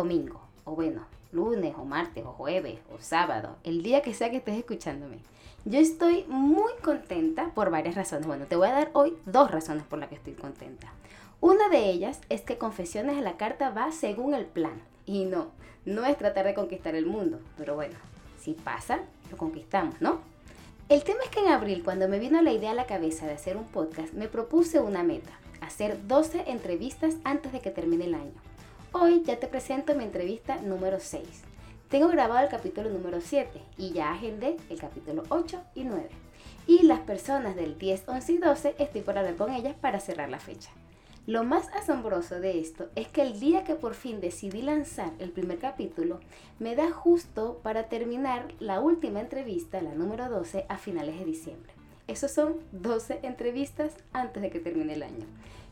domingo, o bueno, lunes, o martes, o jueves, o sábado, el día que sea que estés escuchándome. Yo estoy muy contenta por varias razones. Bueno, te voy a dar hoy dos razones por las que estoy contenta. Una de ellas es que Confesiones a la Carta va según el plan. Y no, no es tratar de conquistar el mundo, pero bueno, si pasa, lo conquistamos, ¿no? El tema es que en abril, cuando me vino la idea a la cabeza de hacer un podcast, me propuse una meta, hacer 12 entrevistas antes de que termine el año. Hoy ya te presento mi entrevista número 6. Tengo grabado el capítulo número 7 y ya agendé el capítulo 8 y 9. Y las personas del 10, 11 y 12 estoy por hablar con ellas para cerrar la fecha. Lo más asombroso de esto es que el día que por fin decidí lanzar el primer capítulo, me da justo para terminar la última entrevista, la número 12, a finales de diciembre. Esos son 12 entrevistas antes de que termine el año.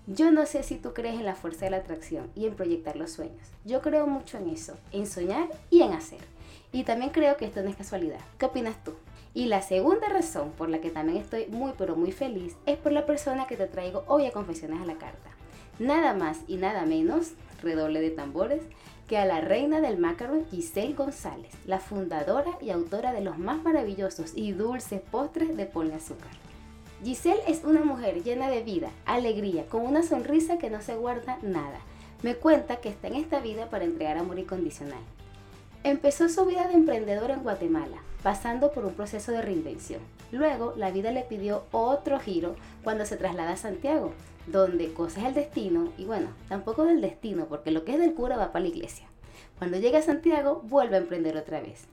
Yo no sé si tú crees en la fuerza de la atracción y en proyectar los sueños. Yo creo mucho en eso, en soñar y en hacer. Y también creo que esto no es casualidad. ¿Qué opinas tú? Y la segunda razón por la que también estoy muy pero muy feliz es por la persona que te traigo hoy a Confesiones a la Carta nada más y nada menos, redoble de tambores, que a la reina del macaron Giselle González, la fundadora y autora de los más maravillosos y dulces postres de Ponle Azúcar. Giselle es una mujer llena de vida, alegría, con una sonrisa que no se guarda nada. Me cuenta que está en esta vida para entregar amor incondicional. Empezó su vida de emprendedora en Guatemala, pasando por un proceso de reinvención. Luego, la vida le pidió otro giro cuando se traslada a Santiago, donde cosas el destino, y bueno, tampoco del destino, porque lo que es del cura va para la iglesia. Cuando llega a Santiago, vuelve a emprender otra vez.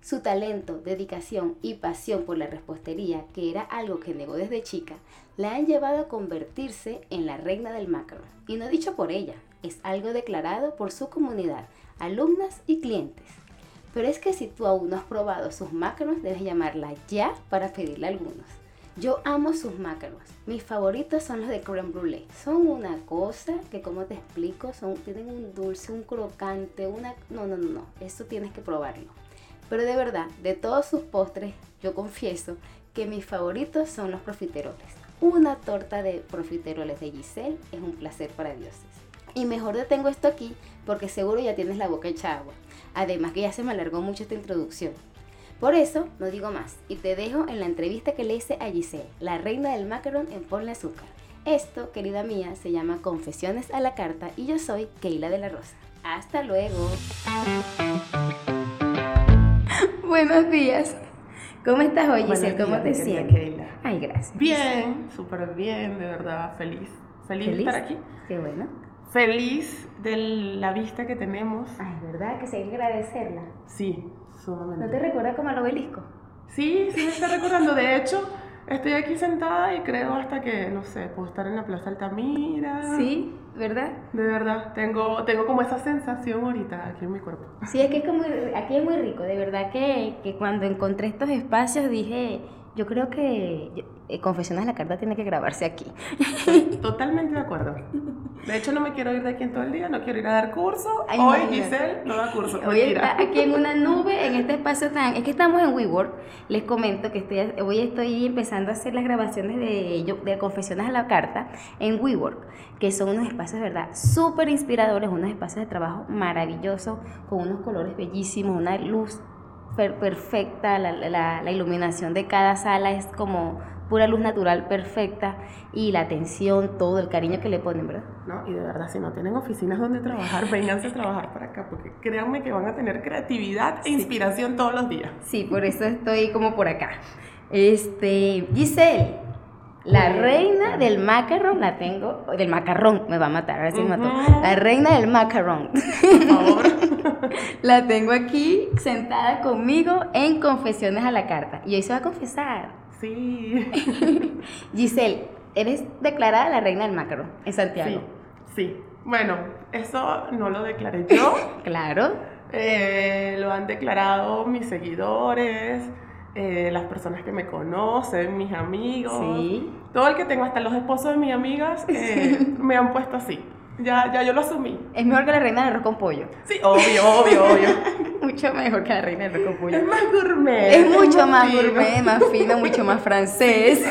Su talento, dedicación y pasión por la repostería, que era algo que negó desde chica, la han llevado a convertirse en la reina del macro. Y no dicho por ella, es algo declarado por su comunidad, alumnas y clientes. Pero es que si tú aún no has probado sus macros, debes llamarla ya para pedirle algunos. Yo amo sus macarons. Mis favoritos son los de creme brulee. Son una cosa que, como te explico, son, tienen un dulce, un crocante, una... No, no, no, no. Eso tienes que probarlo. Pero de verdad, de todos sus postres, yo confieso que mis favoritos son los profiteroles. Una torta de profiteroles de Giselle es un placer para dioses. Y mejor detengo esto aquí porque seguro ya tienes la boca hecha agua. Además que ya se me alargó mucho esta introducción. Por eso no digo más y te dejo en la entrevista que le hice a Giselle, la reina del macaron en Ponle Azúcar. Esto, querida mía, se llama Confesiones a la Carta y yo soy Keila de la Rosa. Hasta luego. Buenos días. ¿Cómo estás hoy, Giselle? ¿Cómo te sientes? Ay, gracias. Bien, súper bien, de verdad, feliz. feliz. de estar aquí. Qué bueno. Feliz de la vista que tenemos. Ay, ¿verdad? Que se hay que agradecerla. Sí, ¿No te recuerda como al obelisco? Sí, sí me está recordando. De hecho, estoy aquí sentada y creo hasta que, no sé, puedo estar en la Plaza Altamira. Sí, ¿verdad? De verdad, tengo, tengo como esa sensación ahorita aquí en mi cuerpo. Sí, es que es como, aquí es muy rico. De verdad que, que cuando encontré estos espacios dije, yo creo que eh, Confesiones de la Carta tiene que grabarse aquí. Totalmente de acuerdo. De hecho, no me quiero ir de aquí en todo el día, no quiero ir a dar curso. Hoy Giselle no da curso. Hoy está aquí en una nube, en este espacio tan... Es que estamos en WeWork. Les comento que estoy, hoy estoy empezando a hacer las grabaciones de, de Confesiones a la Carta en WeWork, que son unos espacios, ¿verdad? Súper inspiradores, unos espacios de trabajo maravillosos, con unos colores bellísimos, una luz perfecta, la, la, la iluminación de cada sala es como pura luz natural perfecta y la atención, todo el cariño que le ponen, ¿verdad? No, y de verdad, si no tienen oficinas donde trabajar, vénganse a trabajar para acá, porque créanme que van a tener creatividad e inspiración todos los días. Sí, por eso estoy como por acá. Este, Giselle, la reina del macarrón la tengo, del macarrón, me va a matar, ahora sí me mató. La reina del macarrón. Por favor. la tengo aquí sentada conmigo en Confesiones a la Carta. Y hoy se va a confesar. Sí. Giselle, eres declarada la reina del macarón en Santiago. Sí, sí. Bueno, eso no lo declaré yo. claro. Eh, lo han declarado mis seguidores, eh, las personas que me conocen, mis amigos. Sí. Todo el que tengo, hasta los esposos de mis amigas, eh, me han puesto así. Ya, ya yo lo asumí. Es mejor que la reina del arroz con pollo. Sí, obvio, obvio, obvio. Mucho mejor que la reina del pollo. Es más gourmet. Es mucho más, gourmet, más fino, mucho más francés.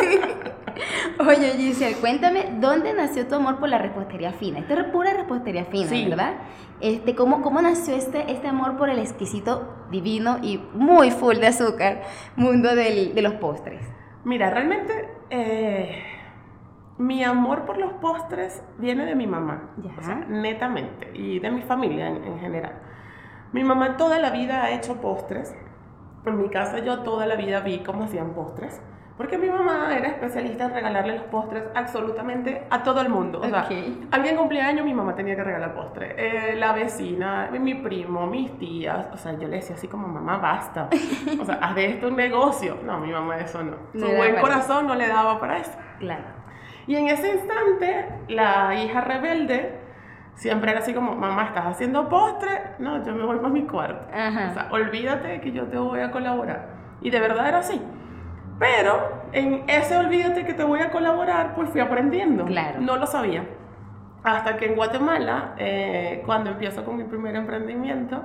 Oye, Giselle, cuéntame, ¿dónde nació tu amor por la repostería fina? Esto es pura repostería fina, ¿verdad? Este, ¿cómo, ¿Cómo nació este, este amor por el exquisito, divino y muy full de azúcar mundo del, de los postres? Mira, realmente eh, mi amor por los postres viene de mi mamá, netamente, y de mi familia en general. Mi mamá toda la vida ha hecho postres. En mi casa yo toda la vida vi cómo hacían postres. Porque mi mamá era especialista en regalarle los postres absolutamente a todo el mundo. O sea, alguien cumpleaños, mi mamá tenía que regalar postre. Eh, la vecina, mi primo, mis tías. O sea, yo le decía así como, mamá, basta. O sea, haz de esto un negocio. No, mi mamá eso no. Su buen corazón no le daba para eso. Claro. Y en ese instante, la hija rebelde siempre era así como, mamá, ¿estás haciendo postre? No, yo me voy para mi cuarto. O sea, olvídate que yo te voy a colaborar. Y de verdad era así. Pero en ese olvídate que te voy a colaborar, pues fui aprendiendo. Claro. No lo sabía. Hasta que en Guatemala, eh, cuando empiezo con mi primer emprendimiento,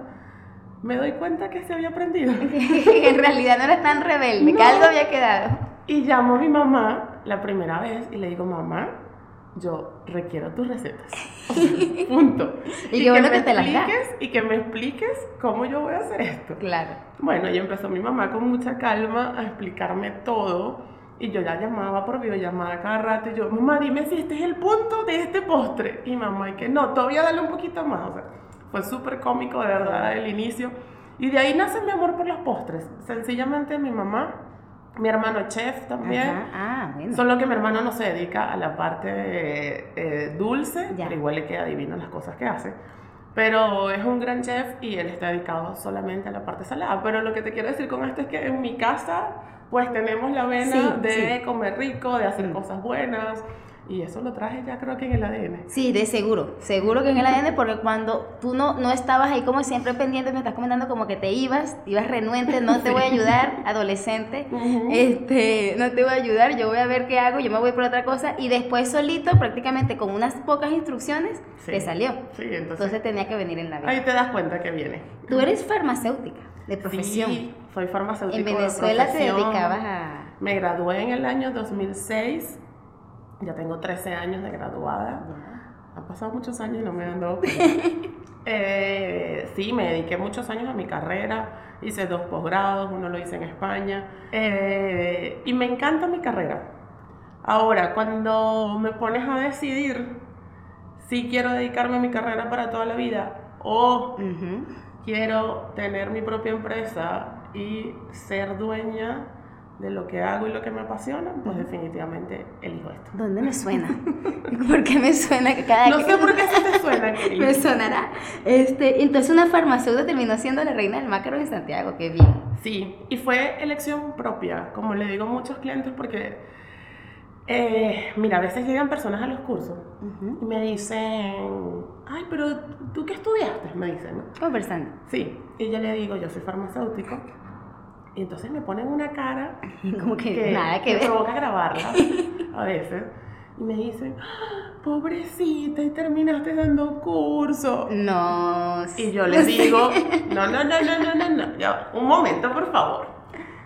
me doy cuenta que se había aprendido. en realidad no eres tan rebelde, que algo había quedado. Y llamo a mi mamá la primera vez y le digo, mamá, yo requiero tus recetas. punto. y, que, bueno que, te las Y que me expliques cómo yo voy a hacer esto. Claro. Bueno, y empezó mi mamá con mucha calma a explicarme todo. Y yo ya llamaba por videollamada cada rato. Y yo, mamá, dime si este es el punto de este postre. Y mamá, y que no, todavía dale un poquito más. O sea, fue súper cómico, de verdad, el inicio. Y de ahí nace mi amor por los postres. Sencillamente mi mamá mi hermano chef también. Ah, bueno. Solo que mi hermano no se dedica a la parte eh, dulce, pero igual le queda divino las cosas que hace. Pero es un gran chef y él está dedicado solamente a la parte salada. Pero lo que te quiero decir con esto es que en mi casa, pues tenemos la vena de comer rico, de hacer mm. cosas buenas. Y eso lo traje ya creo que en el ADN. Sí, de seguro, seguro que en el ADN, porque cuando tú no, no estabas ahí como siempre pendiente, me estás comentando como que te ibas, ibas renuente, no te voy a ayudar, adolescente, este, no te voy a ayudar, yo voy a ver qué hago, yo me voy por otra cosa, y después solito, prácticamente con unas pocas instrucciones, te salió. Sí, entonces, entonces tenía que venir en la vida. Ahí te das cuenta que viene. Tú eres farmacéutica, de profesión. Sí, soy farmacéutica. En Venezuela te dedicabas a... Me gradué en el año 2006 ya tengo 13 años de graduada. Han pasado muchos años y no me han dado eh, sí, me dediqué muchos años a mi carrera. Hice dos posgrados, uno lo hice en España. Eh, y me encanta mi carrera. Ahora, cuando me pones a decidir si quiero dedicarme a mi carrera para toda la vida o quiero tener mi propia empresa y ser dueña de lo que hago y lo que me apasiona, pues definitivamente elijo esto. ¿Dónde me suena? ¿Por qué me suena que cada No sé por qué se te suena. me sonará. Este, entonces una farmacéutica terminó siendo la reina del macro en Santiago, qué bien. Sí, y fue elección propia, como le digo a muchos clientes, porque, eh, mira, a veces llegan personas a los cursos y me dicen, ay, pero ¿tú qué estudiaste? Me dicen, ¿no? Conversando. Sí, y yo le digo, yo soy farmacéutico y entonces me ponen una cara como que, nada que me provoca grabarla a veces. Y me dicen, ah, pobrecita, y terminaste dando curso. No. Y yo les digo, no, no, no, no, no, no, no. Ya, un momento, por favor.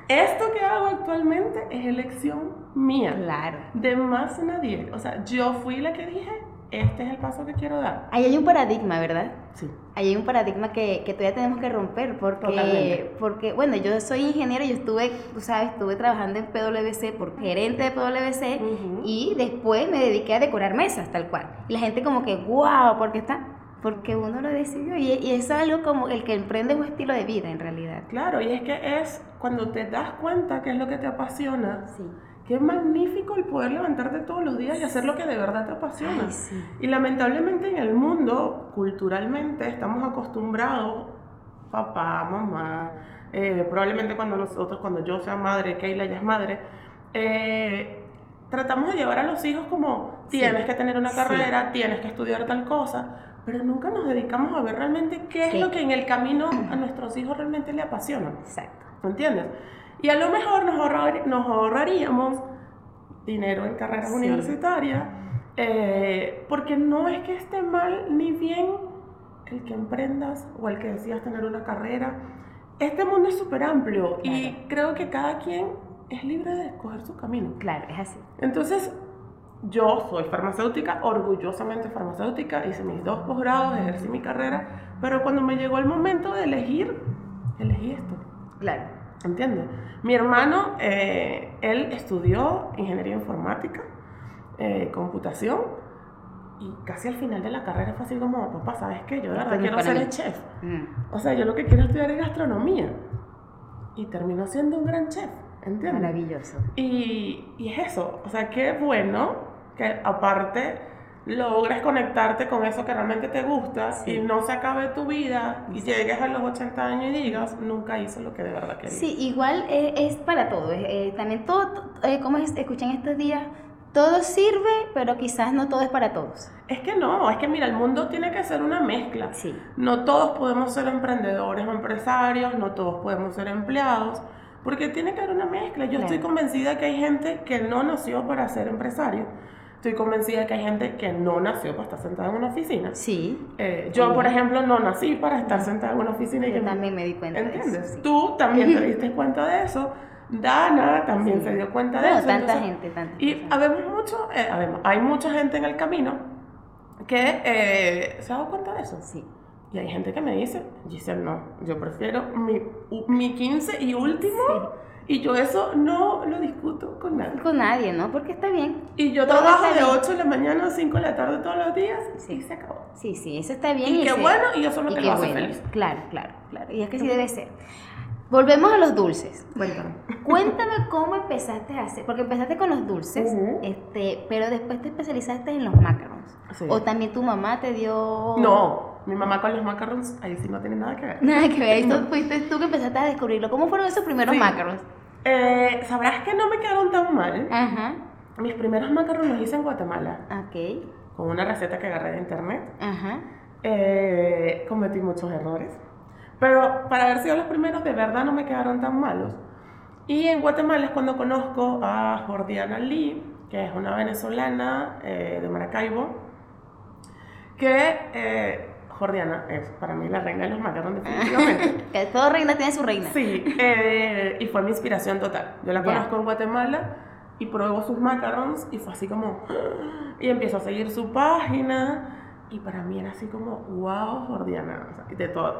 Esto que hago actualmente es elección mía. Claro. De más nadie. O sea, yo fui la que dije, este es el paso que quiero dar. Ahí hay un paradigma, ¿verdad? Sí. Ahí hay un paradigma que, que todavía tenemos que romper porque, porque, bueno, yo soy ingeniero, yo estuve, tú sabes, estuve trabajando en PwC por gerente de PwC y después me dediqué a decorar mesas, tal cual. Y la gente como que, wow, ¿por qué está? Porque uno lo decidió y, y es algo como el que emprende un estilo de vida en realidad. Claro, y es que es cuando te das cuenta que es lo que te apasiona. Sí Qué magnífico el poder levantarte todos los días y hacer lo que de verdad te apasiona. Y lamentablemente en el mundo, culturalmente, estamos acostumbrados, papá, mamá, eh, probablemente cuando nosotros, cuando yo sea madre, Keila ya es madre, eh, tratamos de llevar a los hijos como tienes que tener una carrera, tienes que estudiar tal cosa, pero nunca nos dedicamos a ver realmente qué es lo que en el camino a nuestros hijos realmente le apasiona. Exacto. ¿Entiendes? Y a lo mejor nos, nos ahorraríamos dinero en carreras universitarias, eh, porque no es que esté mal ni bien el que emprendas o el que decidas tener una carrera. Este mundo es súper amplio y creo que cada quien es libre de escoger su camino. Claro, es así. Entonces, yo soy farmacéutica, orgullosamente farmacéutica, hice mis dos posgrados, ejercí mi carrera, pero cuando me llegó el momento de elegir, elegí esto. Claro. ¿Entiendes? Mi hermano, eh, él estudió ingeniería informática, eh, computación, y casi al final de la carrera fue así como, papá, ¿sabes qué? Yo de verdad quiero ser el chef. Mm. O sea, yo lo que quiero estudiar es gastronomía. Y terminó siendo un gran chef, ¿entiendes? Maravilloso. Y, y es eso, o sea, qué bueno que aparte logres conectarte con eso que realmente te gusta y no se acabe tu vida y llegues a los 80 años y digas, nunca hice lo que de verdad quería. Sí, igual eh, es para todo. Eh, también todo, eh, como escuchan estos días, todo sirve, pero quizás no todo es para todos. Es que no, es que mira, el mundo tiene que ser una mezcla. Sí. No todos podemos ser emprendedores o empresarios, no todos podemos ser empleados, porque tiene que haber una mezcla. Yo estoy convencida que hay gente que no nació para ser empresario. Estoy convencida que hay gente que no nació para estar sentada en una oficina. Sí. Eh, yo, por ejemplo, no nací para estar sentada en una oficina. Yo también me di cuenta ¿Entiendes? de eso. Tú también te diste cuenta de eso. Dana también se dio cuenta de eso. tanta gente, tanta Y habemos mucho, eh, hay mucha gente en el camino que eh, se ha dado cuenta de eso. Sí. Y hay gente que me dice, Giselle, no, yo prefiero mi, mi 15 y último. Y yo eso no lo discuto con nadie. Con nadie, ¿no? Porque está bien. Y yo trabajo de 8 de la mañana a 5 de la tarde todos los días sí. y se acabó. Sí, sí, eso está bien. Y, qué bueno, y eso es lo que lo hace feliz. Claro, claro, claro. Y es que sí debe ser. Volvemos a los dulces. Cuéntame. Cuéntame cómo empezaste a hacer, porque empezaste con los dulces, este, pero después te especializaste en los macarons. O también tu mamá te dio... No, mi mamá con los macarons, ahí sí no tiene nada que ver. Nada que ver, ahí fuiste tú que empezaste a descubrirlo. ¿Cómo fueron esos primeros macarons? Eh, Sabrás que no me quedaron tan mal. Ajá. Mis primeros macarons los hice en Guatemala. Ok. Con una receta que agarré de internet. Ajá. Eh, cometí muchos errores. Pero para haber sido los primeros, de verdad no me quedaron tan malos. Y en Guatemala es cuando conozco a Jordiana Lee, que es una venezolana eh, de Maracaibo, que Jordiana es para mí la reina de los macarrones, definitivamente. que toda reina tiene su reina. Sí, eh, y fue mi inspiración total. Yo la conozco en Guatemala y pruebo sus macarons y fue así como... Y empiezo a seguir su página y para mí era así como, wow, Jordiana.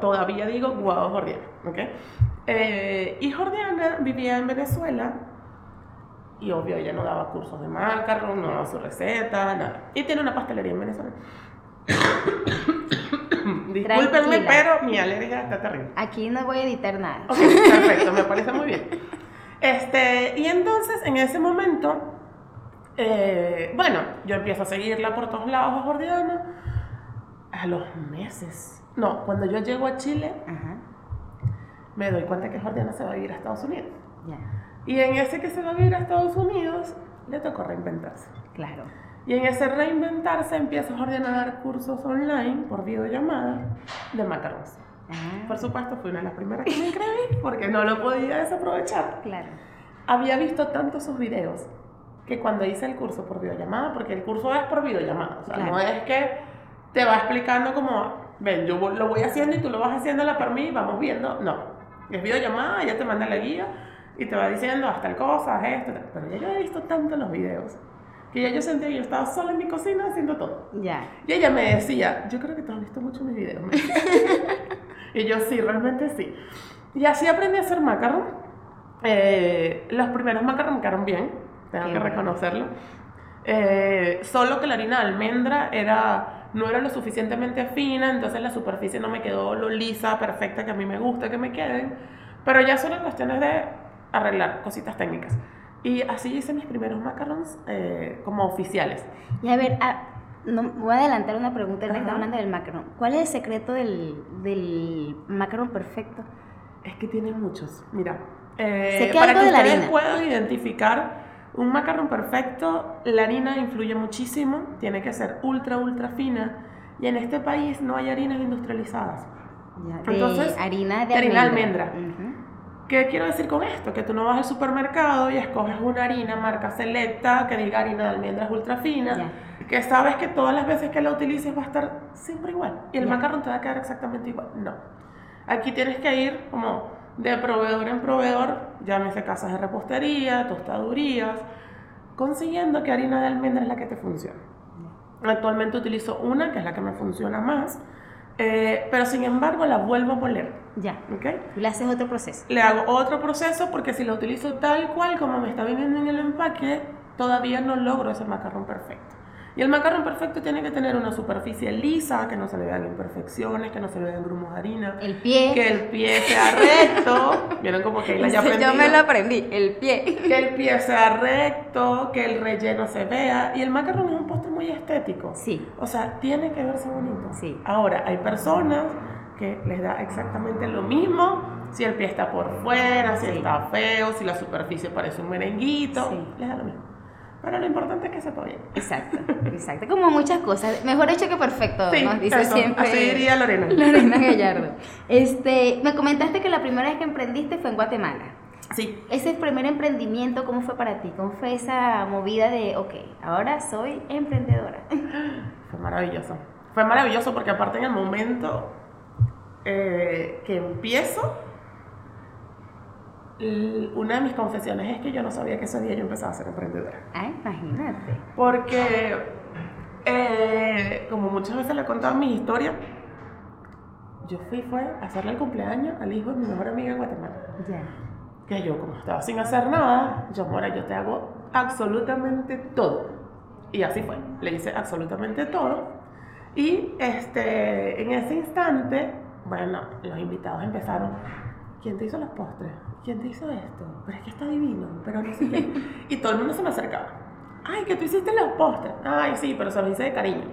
todavía digo, wow, Jordiana. ¿okay? Eh, y Jordiana vivía en Venezuela. Y obvio, ella no daba cursos de macarrón, no daba su receta, nada. Y tiene una pastelería en Venezuela. Discúlpenme, pero mi alergia está terrible. Aquí no voy a editar nada. Ok, perfecto, me parece muy bien. Este, y entonces, en ese momento, eh, bueno, yo empiezo a seguirla por todos lados a Jordiana a los meses. No, cuando yo llego a Chile, me doy cuenta que Jordiana se va a ir a Estados Unidos. Y en ese que se va a ir a Estados Unidos, le tocó reinventarse. Claro. Y en ese reinventarse empieza Jordiana a dar cursos online por videollamada de macarons. Ah. Por supuesto, fui una de las primeras que me inscribí porque no lo podía desaprovechar. Claro. Había visto tanto sus videos que cuando hice el curso por videollamada, porque el curso es por videollamada, o sea, no es que te va explicando como, ven, yo lo voy haciendo y tú lo vas haciendo la por mí, vamos viendo. No, es videollamada, ella te manda la guía y te va diciendo hasta el cosa, esto, pero ya yo he visto tanto los videos que ya yo sentía que yo estaba sola en mi cocina haciendo todo. Ya. Y ella me decía, yo creo que tú has visto mucho mis videos. y yo sí, realmente sí. Y así aprendí a hacer macarrón. Eh, los primeros macarrón quedaron bien, tengo que reconocerlo. Eh, solo que la harina de almendra era no era lo suficientemente fina, entonces la superficie no me quedó lo lisa, perfecta que a mí me gusta que me queden, pero ya son cuestiones de arreglar cositas técnicas. Y así hice mis primeros macarons eh, como oficiales. Y a ver, ah, no, voy a adelantar una pregunta, está hablando del macaron. ¿Cuál es el secreto del, del macaron perfecto? Es que tiene muchos. Mira, eh, para que ustedes puedan identificar un macarrón perfecto, la harina influye muchísimo, tiene que ser ultra, ultra fina. Y en este país no hay harinas industrializadas. Entonces, harina de almendra. ¿Qué quiero decir con esto? Que tú no vas al supermercado y escoges una harina marca selecta que diga harina de almendras ultra fina, que sabes que todas las veces que la utilices va a estar siempre igual. Y el macarrón te va a quedar exactamente igual. No. Aquí tienes que ir como de proveedor en proveedor, llámese casas de repostería, tostadurías, consiguiendo que harina de almendra es la que te funcione. Actualmente utilizo una, que es la que me funciona más, eh, pero sin embargo la vuelvo a moler. Ya. ¿okay? Le haces otro proceso. Le hago otro proceso porque si lo utilizo tal cual como me está viniendo en el empaque, todavía no logro ese macarrón perfecto. Y el macarrón perfecto tiene que tener una superficie lisa, que no se le vean imperfecciones, que no se le vean grumos de harina. El pie. Que el pie sea recto. Vieron como que la ya Yo me lo aprendí, el pie. Que el pie sea recto, que el relleno se vea. Y el macarrón es un postre muy estético. Sí. O sea, tiene que verse bonito. Sí. Ahora, hay personas que les da exactamente lo mismo si el pie está por fuera, si está feo, si la superficie parece un merenguito. Sí. Les da lo mismo. Pero lo importante es que sepa bien. Exacto, exacto. Como muchas cosas. Mejor hecho que perfecto, sí, nos dice siempre. Así diría Lorena. Lorena Gallardo. Este, me comentaste que la primera vez que emprendiste fue en Guatemala. Sí. Ese primer emprendimiento, ¿cómo fue para ti? ¿Cómo fue esa movida de, ok, ahora soy emprendedora? Fue maravilloso. Fue maravilloso porque aparte en el momento eh, que empiezo, una de mis confesiones es que yo no sabía que ese día yo empezaba a ser emprendedora. Ah, imagínate. Porque, eh, como muchas veces le he contado mi historia, yo fui fue a hacerle el cumpleaños al hijo de mi mejor amiga en Guatemala. Ya. Que yo, como estaba sin hacer nada, yo, Mora, yo te hago absolutamente todo. Y así fue. Le hice absolutamente todo. Y este, en ese instante, bueno, los invitados empezaron. ¿Quién te hizo los postres? ¿quién te hizo esto? Pero es que está divino, pero no sé qué. Y todo el mundo se me acercaba. Ay, que tú hiciste los postres. Ay, sí, pero se los hice de cariño.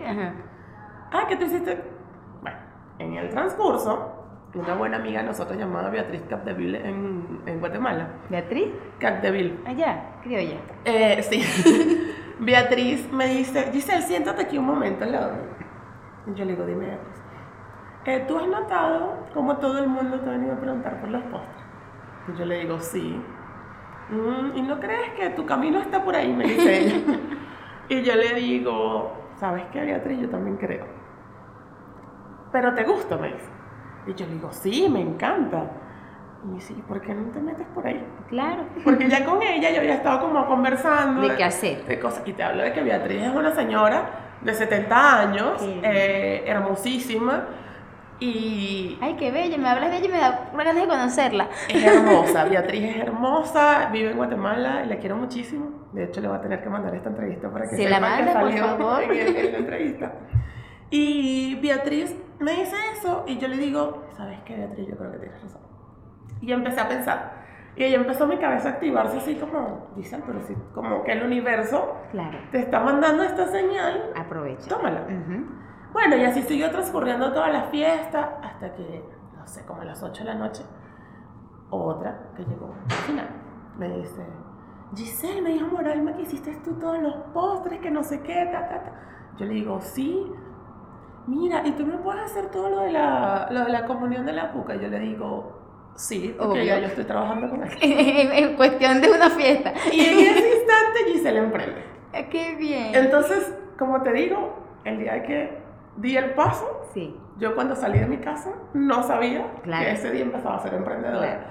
Ay, que tú hiciste... Bueno, en el transcurso, una buena amiga de nosotros llamada Beatriz Capdeville en, en Guatemala. ¿Beatriz? Capdeville. Allá, criolla. Eh, sí. Beatriz me dice, Giselle, siéntate aquí un momento al lado. Y yo le digo, dime Beatriz. Eh, ¿Tú has notado cómo todo el mundo te ha venido a preguntar por los postres? Y yo le digo, sí. Mm, ¿Y no crees que tu camino está por ahí? Me dice ella. y yo le digo, ¿sabes qué, Beatriz? Yo también creo. Pero te gusta, me dice. Y yo le digo, sí, me encanta. Y me dice, ¿y por qué no te metes por ahí? Claro. Porque ya con ella yo había estado como conversando. ¿De, qué hacer? De cosas. Y te hablo de que Beatriz es una señora de 70 años, eh, hermosísima y... Ay, qué bella, me hablas de ella y me da ganas de conocerla. Es hermosa, Beatriz es hermosa, vive en Guatemala y la quiero muchísimo. De hecho, le voy a tener que mandar esta entrevista para que Se la manda, por favor. En, la entrevista. Y Beatriz me dice eso y yo le digo, ¿sabes qué, Beatriz? Yo creo que tienes razón. Y empecé a pensar. Y ella empezó mi cabeza a activarse así como, dicen, pero sí, como que el universo claro. te está mandando esta señal. Aprovecha. Tómala. Bueno, y así siguió transcurriendo toda la fiesta hasta que, no sé, como a las 8 de la noche, otra que llegó al final me dice, Giselle, me dijo Moralma que hiciste tú todos los postres, que no sé qué, ta, ta, ta. Yo le digo, sí. Mira, ¿y tú me puedes hacer todo lo de la, lo de la comunión de la puca? Yo le digo, sí, porque ya yo estoy trabajando con él. en cuestión de una fiesta. Y en ese instante Giselle emprende. ¡Qué bien! Entonces, como te digo, el día que di el paso. Sí. Yo cuando salí de mi casa no sabía que ese día empezaba a ser emprendedora.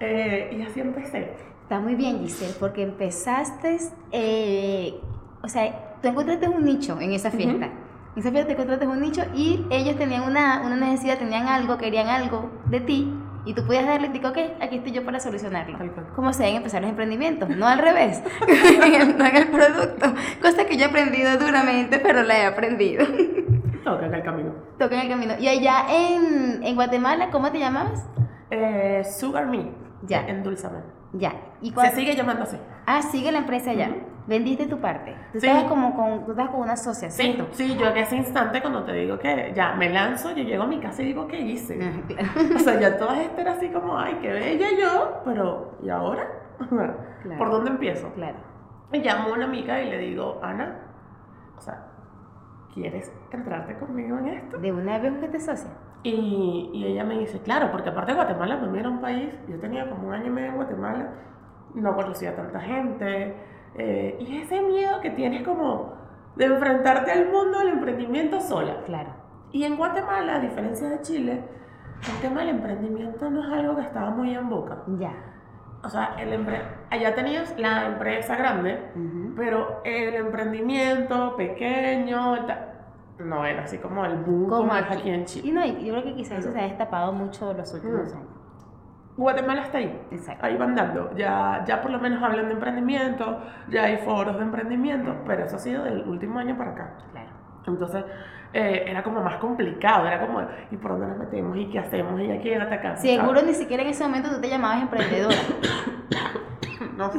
Eh, y así empecé. Está muy bien, Giselle, porque empezaste, eh, o sea, tú encontraste un nicho en esa fiesta. En esa fiesta te encontraste un nicho y ellos tenían una, una necesidad, tenían algo, querían algo de ti y tú podías darle, digo, ok, aquí estoy yo para solucionarlo. Como se deben empezar los emprendimientos, no al revés, no en el producto. Cosa que yo he aprendido duramente, pero la he aprendido. Toca en el camino. Toca en el camino. ¿Y allá en, en Guatemala, cómo te llamabas? Eh, Sugar Me. Ya. En Dulzame. Ya. ¿Y Se sigue llamando así. Ah, sigue la empresa allá. Vendiste tu parte. Tú sí. estabas como con, tú estabas con una asociación. Sí, sí, yo en ese instante cuando te digo que ya me lanzo, yo llego a mi casa y digo, ¿qué hice? o sea, ya todas estas así como, ay, qué bella yo, pero ¿y ahora? ¿Por dónde empiezo? Claro. Me llamo a una amiga y le digo, Ana, o sea, ¿quieres entrarte conmigo en esto? De una vez que te socia. Y, y, ella me dice, claro, porque aparte Guatemala para mí era un país, yo tenía como un año y medio en Guatemala, no conocía a tanta gente, eh, y ese miedo que tienes como de enfrentarte al mundo del emprendimiento sola. Claro. Y en Guatemala, a diferencia de Chile, el tema del emprendimiento no es algo que estaba muy en boca. Ya. O sea, el, empre allá tenías la empresa grande, pero el emprendimiento pequeño, no era así como el boom como, aquí, en Chile. Y no, yo creo que quizás eso se ha destapado mucho los últimos años. Guatemala está ahí. Exacto. Ahí van dando. Ya, ya por lo menos hablan de emprendimiento, ya hay foros de emprendimiento, pero eso ha sido del último año para acá. Claro. Entonces, eh, era como más complicado, era como, ¿y por dónde nos metemos? ¿Y qué hacemos? ¿Y a quién atacamos? Seguro ni siquiera en ese momento tú te llamabas emprendedora. no,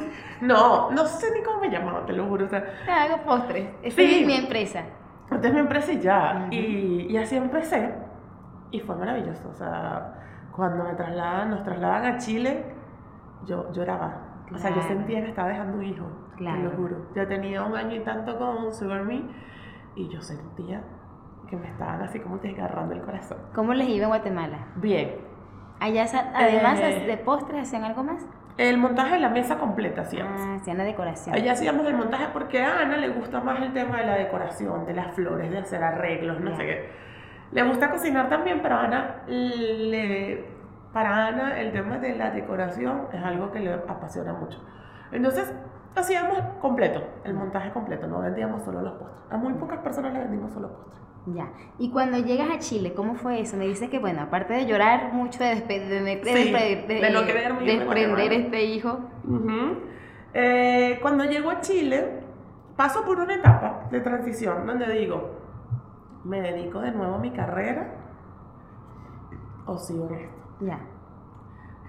no, no sé ni cómo me llamaba, te lo juro. O sea, hago postres. Esta es mi empresa. Esta es mi empresa y ya. y, y así empecé. Y fue maravilloso. O sea, cuando me trasladan, nos trasladan a Chile, yo lloraba. O sea, yo sentía que estaba dejando un hijo. Claro. Te lo juro. Ya tenía un año y tanto con Sugar Me y yo sentía que me estaban así como desgarrando el corazón. ¿Cómo les iba en Guatemala? Bien. Allá, además eh, de postres, ¿hacían algo más? El montaje de la mesa completa hacíamos. Ah, hacían la decoración. Allá hacíamos el montaje porque a Ana le gusta más el tema de la decoración, de las flores, de hacer arreglos, no sé qué. Le gusta cocinar también, pero Ana le, para Ana el tema de la decoración es algo que le apasiona mucho. Entonces, hacíamos completo, el montaje completo, no vendíamos solo los postres. A muy pocas personas le vendimos solo postres. Ya. Y cuando llegas a Chile, ¿cómo fue eso? Me dices que, bueno, aparte de llorar mucho, de, desprender este hijo. Eh, cuando llego a Chile, paso por una etapa de transición donde digo, ¿me dedico de nuevo a mi carrera o sigo en esto? Ya.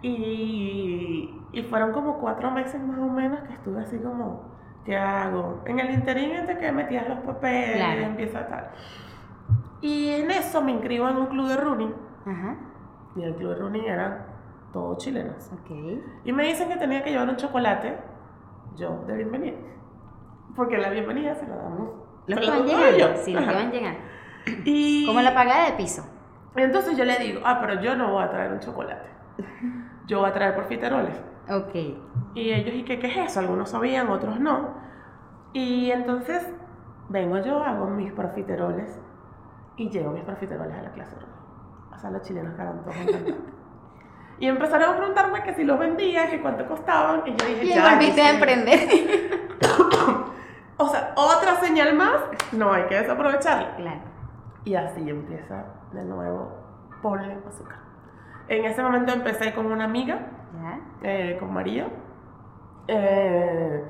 Y, y fueron como cuatro meses más o menos que estuve así como, ¿qué hago? En el interín entre que metías los papeles, y empieza tal. Y en eso me inscribo en un club de running. Ajá. Y el club de running era todos chilenos. Okay. Y me dicen que tenía que llevar un chocolate, yo de bienvenida. Porque la bienvenida se la damos. Los que van llegando. Sí, los que van llegando. Y... Como la pagada de piso. Entonces yo le digo, ah, pero yo no voy a traer un chocolate. Yo voy a traer profiteroles. Ok. Y ellos, ¿y qué, qué es eso? Algunos sabían, otros no. Y entonces vengo yo, hago mis profiteroles y llevo mis profiteroles a la clase O sea, los chilenos quedaron todos encantados. y empezaron a preguntarme que si los vendía, que cuánto costaban. Y yo dije, y ya. volviste a emprender. o sea, otra señal más, no hay que desaprovecharla. Claro. Y así empieza de nuevo, ponle azúcar. En ese momento empecé con una amiga, eh, con María. Eh,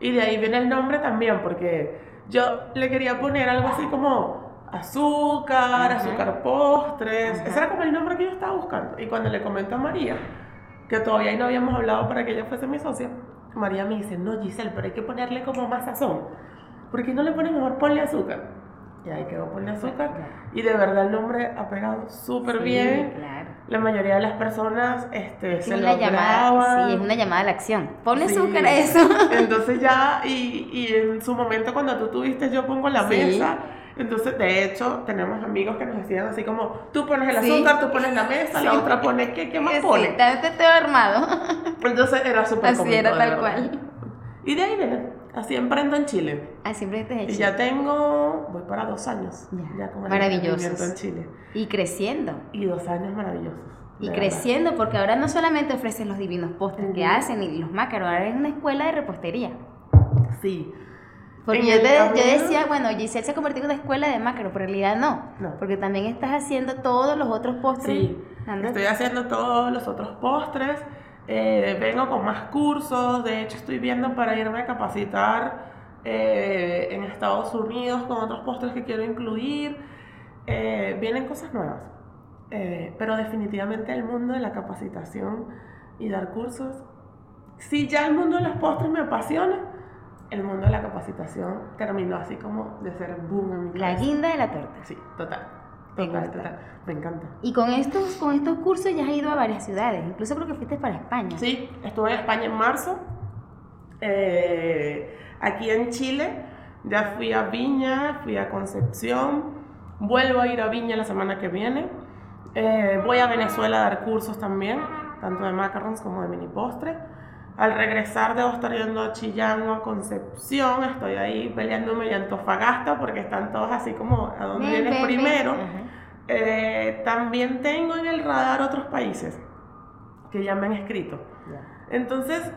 y de ahí viene el nombre también, porque yo le quería poner algo así como azúcar, azúcar postres. Ese era como el nombre que yo estaba buscando. Y cuando le comento a María, que todavía no habíamos hablado para que ella fuese mi socia, María me dice, no Giselle, pero hay que ponerle como más sazón. ¿Por qué no le pones mejor ponle azúcar? Y ahí quedó ponle azúcar. Y de verdad el nombre ha pegado súper bien. Claro. La mayoría de las personas este, se lo llamada, Sí, es una llamada a la acción. Ponle azúcar a eso. Entonces ya, y, y, en su momento cuando tú tuviste yo pongo la mesa entonces, de hecho, tenemos amigos que nos decían así como, tú pones el azúcar, tú pones la mesa, la otra pone, ¿qué, qué más sí, pone? Sí, te armado. Entonces era súper Así era tal cual. Y de ahí viene, así emprendo en Chile. Así emprendiste en Chile. Y ya tengo, voy para dos años. Ya, Maravillosos. en Chile. Y creciendo. Y dos años maravillosos. Y creciendo, porque ahora no solamente ofrecen los divinos postres que hacen y los mácaros, ahora es una escuela de repostería. Sí. Porque yo, yo, decía, bueno, Giselle se ha convertido en una escuela de macro, pero en realidad no, no. Porque también estás haciendo todos los otros postres. Sí, estoy haciendo todos los otros postres. Eh, vengo con más cursos. De hecho, estoy viendo para irme a capacitar eh, en Estados Unidos con otros postres que quiero incluir. Eh, vienen cosas nuevas. pero definitivamente el mundo de la capacitación y dar cursos. Si ya el mundo de los postres me apasiona, el mundo de la capacitación terminó así como de ser boom en mi La guinda de la torta. Sí, total. Total, total. Me encanta. Y con estos, con estos cursos ya has ido a varias ciudades, incluso creo que fuiste para España. Sí, estuve en España en marzo. Eh, aquí en Chile ya fui a Viña, fui a Concepción, vuelvo a ir a Viña la semana que viene. Eh, voy a Venezuela a dar cursos también, tanto de macarons como de mini postre. Al regresar debo estar yendo a Chillán o a Concepción, estoy ahí peleándome y Antofagasta porque están todos así como a donde vienes primero. Eh, también tengo en el radar otros países que ya me han escrito. Entonces,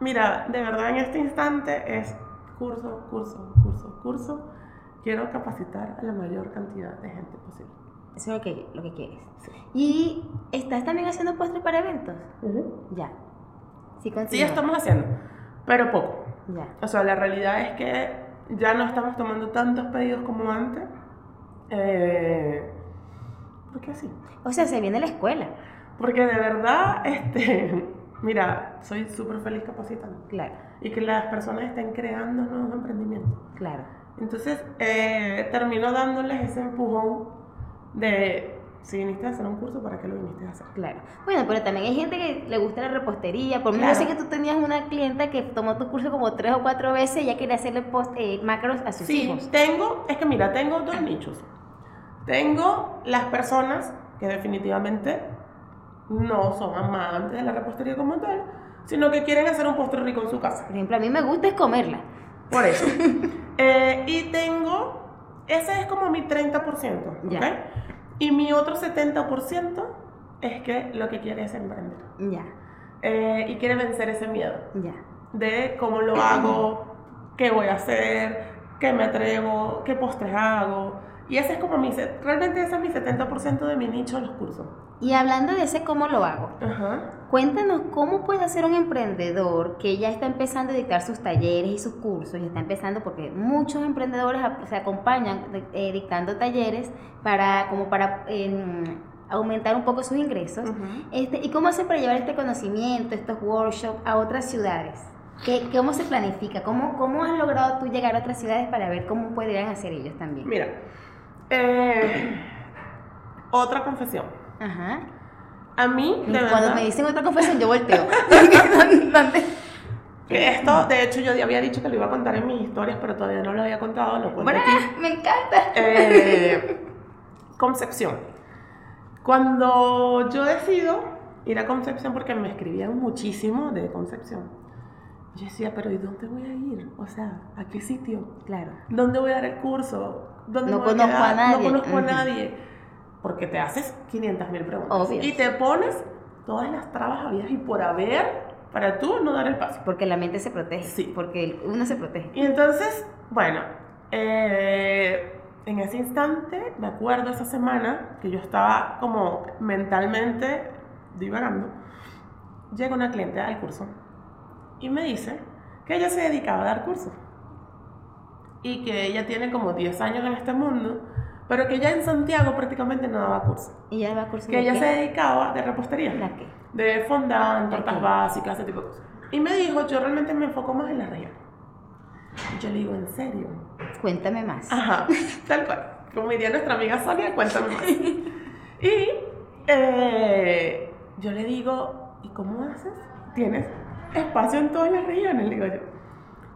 Mira, de verdad en este instante es curso, curso, curso, curso. Quiero capacitar a la mayor cantidad de gente posible. Eso es lo que, lo que quieres. ¿Y estás también haciendo postres para eventos? Ya. Sí, sí, estamos haciendo, pero poco. Ya. O sea, la realidad es que ya no estamos tomando tantos pedidos como antes. Eh, ¿Por qué así? O sea, se viene la escuela. Porque de verdad, este, mira, soy súper feliz capacitando. Claro. Y que las personas estén creando nuevos emprendimientos. Claro. Entonces, eh, termino dándoles ese empujón de si viniste a hacer un curso, ¿para qué lo viniste a hacer? Claro. Bueno, pero también hay gente que le gusta la repostería. Por ejemplo, yo sé que tú tenías una clienta que tomó tu curso como tres o cuatro veces y ya quería hacerle post, eh, macros a sus hijos. Sí, tengo, es que mira, tengo dos nichos. Tengo las personas que definitivamente no son amantes de la repostería como tal, sino que quieren hacer un postre rico en su casa. Por ejemplo, a mí me gusta es comerla. Por eso. Eh, y tengo, ese es como mi 30%, ¿ok? Y mi otro 70% es que lo que quiere es emprender. Ya. Eh, y quiere vencer ese miedo. Ya. De cómo lo hago, qué voy a hacer, qué me atrevo, qué postres hago. Y ese es como mi, realmente ese es mi 70% de mi nicho en los cursos. Y hablando de ese cómo lo hago, cuéntanos cómo puede hacer un emprendedor que ya está empezando a dictar sus talleres y sus cursos, y está empezando porque muchos emprendedores se acompañan eh, dictando talleres para, como para em, aumentar un poco sus ingresos. este, ¿Y cómo hacen para llevar este conocimiento, estos workshops a otras ciudades? ¿Qué, ¿Cómo se planifica? ¿Cómo, ¿Cómo has logrado tú llegar a otras ciudades para ver cómo podrían hacer ellos también? Mira, eh, otra confesión. Ajá. A mí, de Cuando me dicen otra confesión, yo volteo. Esto, de hecho, yo había dicho que lo iba a contar en mis historias, pero todavía no lo había contado. Lo cuento Me encanta. Eh, Concepción. Cuando yo decido ir a Concepción, porque me escribían muchísimo de Concepción, yo decía, pero ¿y dónde voy a ir? O sea, ¿a qué sitio? Claro. ¿Dónde voy a dar el curso? ¿Dónde no conozco a, nadie. No conozco a nadie. Porque te haces 500 mil preguntas. Y te pones todas las trabas habidas y por haber para tú no dar el paso. Porque la mente se protege. Sí. Porque uno se protege. Y entonces, bueno, eh, en ese instante, me acuerdo esa semana que yo estaba como mentalmente divagando, llega una cliente al curso y me dice que ella se dedicaba a dar cursos y que ella tiene como 10 años en este mundo, pero que ya en Santiago prácticamente no daba cursos. ¿Y ella daba cursos? Que ella se dedicaba de repostería. ¿La qué? De fondant, tortas básicas, ese tipo de cosas. Y me dijo, yo realmente me enfoco más en la región. Yo le digo, ¿en serio? Cuéntame más. Ajá, tal cual. Como diría nuestra amiga Sonia, cuéntame más. y eh, yo le digo, ¿y cómo haces? Tienes espacio en todas las regiones, digo yo.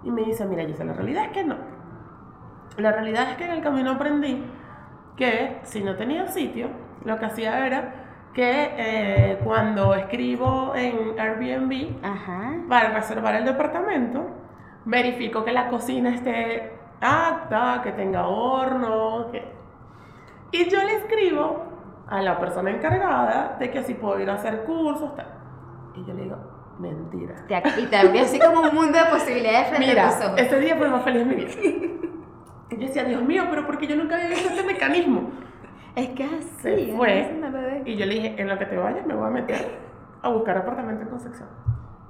Y me dice, mira, Gisela, la realidad es que no. La realidad es que en el camino aprendí que si no tenía sitio, lo que hacía era que eh, cuando escribo en Airbnb para reservar el departamento, verifico que la cocina esté apta, que tenga horno, que... y yo le escribo a la persona encargada de que si puedo ir a hacer cursos, tal. Y yo le digo, Mentira. y abrió así como un mundo de posibilidades frente Mira, a tus ojos. ese día fue más feliz de mi vida. Y yo decía, Dios mío, pero porque yo nunca había visto este mecanismo. Es que así. fue. Y yo le dije, en lo que te vayas me voy a meter a buscar apartamento en Concepción.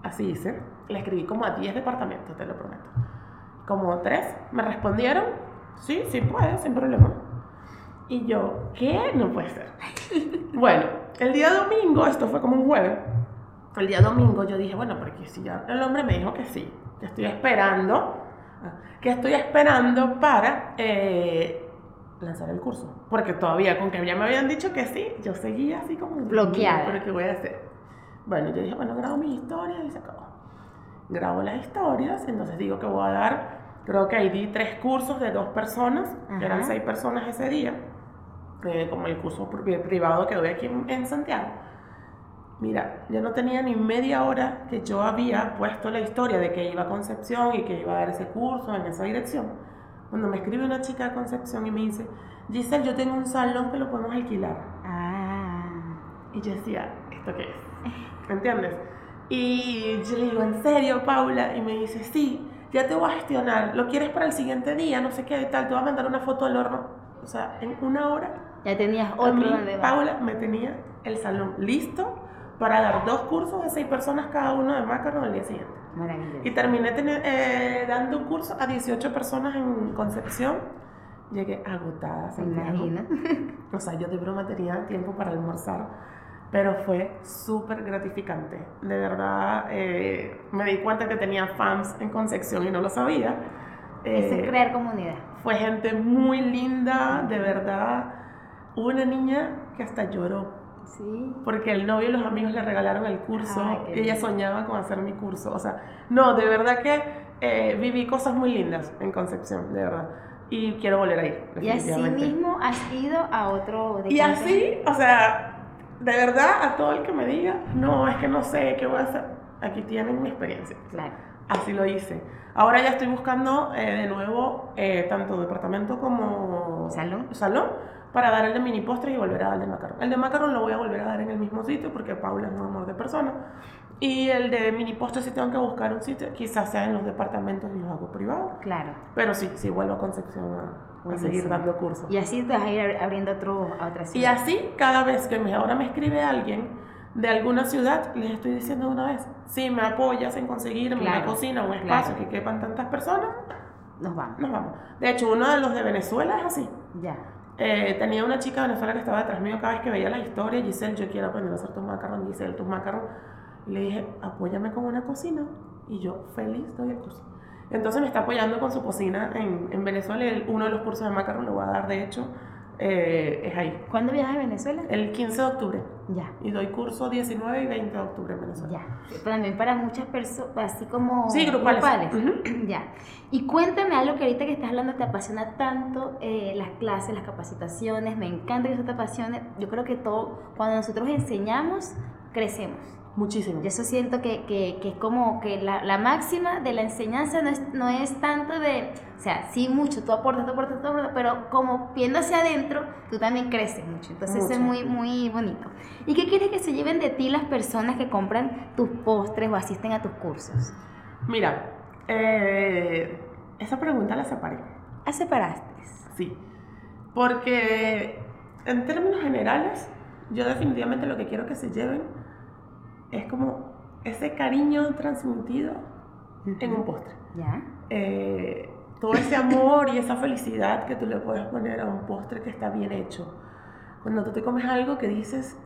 Así hice. Le escribí como a 10 departamentos, te lo prometo. Como 3 me respondieron, sí, sí puede, sin problema. Y yo, ¿qué? No puede ser. bueno, el día domingo, esto fue como un jueves, el día domingo yo dije, bueno, porque si ya el hombre me dijo que sí, que estoy esperando, que estoy esperando para eh, lanzar el curso. Porque todavía, con que ya me habían dicho que sí, yo seguía así como bloqueada. ¿Pero qué voy a hacer? Bueno, yo dije, bueno, grabo mis historias y se acabó. Grabo las historias, entonces digo que voy a dar, creo que ahí di tres cursos de dos personas, que eran seis personas ese día, eh, como el curso privado que doy aquí en Santiago. Mira, yo no tenía ni media hora que yo había puesto la historia de que iba a Concepción y que iba a dar ese curso en esa dirección. Cuando me escribe una chica de Concepción y me dice, Giselle, yo tengo un salón que lo podemos alquilar. Ah. Y yo decía, ¿esto qué es? ¿Me entiendes? Y yo le digo, ¿en serio, Paula? Y me dice, sí, ya te voy a gestionar. ¿Lo quieres para el siguiente día? No sé qué tal. Te voy a mandar una foto del horno. O sea, en una hora. Ya tenías otro mí, donde Paula me tenía el salón listo para dar dos cursos de seis personas cada uno de macarón el día siguiente. Maravilloso. Y terminé eh, dando un curso a 18 personas en Concepción. Llegué agotada. ¿Se imagina? O sea, yo de broma tenía tiempo para almorzar, pero fue súper gratificante. De verdad, eh, me di cuenta que tenía fans en Concepción y no lo sabía. es Eh, crear comunidad. fue gente muy linda, de verdad. Hubo una niña que hasta lloró Sí. porque el novio y los amigos le regalaron el curso qué y ella soñaba con hacer mi curso. O sea, no, de verdad que eh, viví cosas muy lindas en Concepción, de verdad. Y quiero volver a ir. Y así mismo has ido a otro... ¿de Y así, o sea, de verdad, a todo el que me diga, no, es que no sé qué voy a hacer, aquí tienen mi experiencia. Claro. Así lo hice. Ahora ya estoy buscando eh, de nuevo eh, tanto departamento como Salón. salón para dar el de mini postres y volver a dar el de macarón. El de macarón lo voy a volver a dar en el mismo sitio porque Paula es un amor de persona. Y el de mini postres si tengo que buscar un sitio, quizás sea en los departamentos y los hago privados. Claro. Pero sí, sí vuelvo a Concepción a, a seguir dando cursos. Y así te vas a ir abriendo otro, a otra Y ciudad. así, cada vez que me, ahora me escribe alguien de alguna ciudad, les estoy diciendo una vez, si me apoyas en conseguirme una Claro, cocina, un espacio claro. que quepan tantas personas, Nos vamos. nos vamos. De hecho, uno de los de Venezuela es así. Ya. Eh, tenía una chica Venezuela que estaba detrás mío cada vez que veía la historia, Giselle, yo quiero aprender a hacer tus macarrones, Giselle, tus macarrones. Le dije, apóyame con una cocina. Y yo, feliz, doy el curso. Entonces me está apoyando con su cocina en, en Venezuela. uno de los cursos de macarrón lo voy a dar, de hecho, eh, es ahí. ¿Cuándo viajas a Venezuela? El 15 de octubre. Ya. Y doy curso 19 y 20 de octubre en Venezuela. Ya. También para muchas personas, así como Sí, grupales. ya. Y cuéntame algo que ahorita que estás hablando te apasiona tanto eh, las clases, las capacitaciones. Me encanta que eso te apasione. Yo creo que todo, cuando nosotros enseñamos, crecemos. Muchísimo. Y eso siento que, que, que es como que la, la máxima de la enseñanza no es, no es tanto de, o sea, sí mucho, tú aportas, tú aportas, tú aportas, pero como viendo hacia adentro, tú también creces mucho. Entonces eso es muy, muy bonito. ¿Y qué quieres que se lleven de ti las personas que compran tus postres o asisten a tus cursos? Mira, eh, esa pregunta la separé. ¿A separaste? Sí. Porque en términos generales, yo definitivamente lo que quiero que se lleven es como ese cariño transmitido en un postre. ¿Ya? Eh, todo ese amor y esa felicidad que tú le puedes poner a un postre que está bien hecho. Cuando tú te comes algo que dices,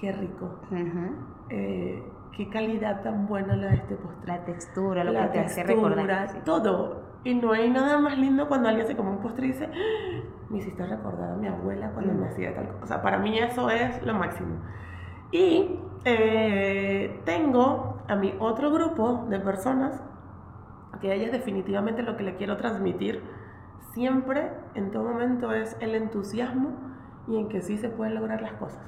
qué rico, Ujú. eh, qué calidad tan buena la de este postre. La textura, lo la que te hace recordar. sí. todo. Y no hay nada más lindo cuando alguien se come un postre y dice, "Ah, me hiciste recordar a mi abuela cuando Mm. me hacía tal cosa. O sea, para mí eso es lo máximo. Y eh, tengo a mi otro grupo de personas que a ellas definitivamente lo que le quiero transmitir siempre, en todo momento, es el entusiasmo y en que sí se pueden lograr las cosas.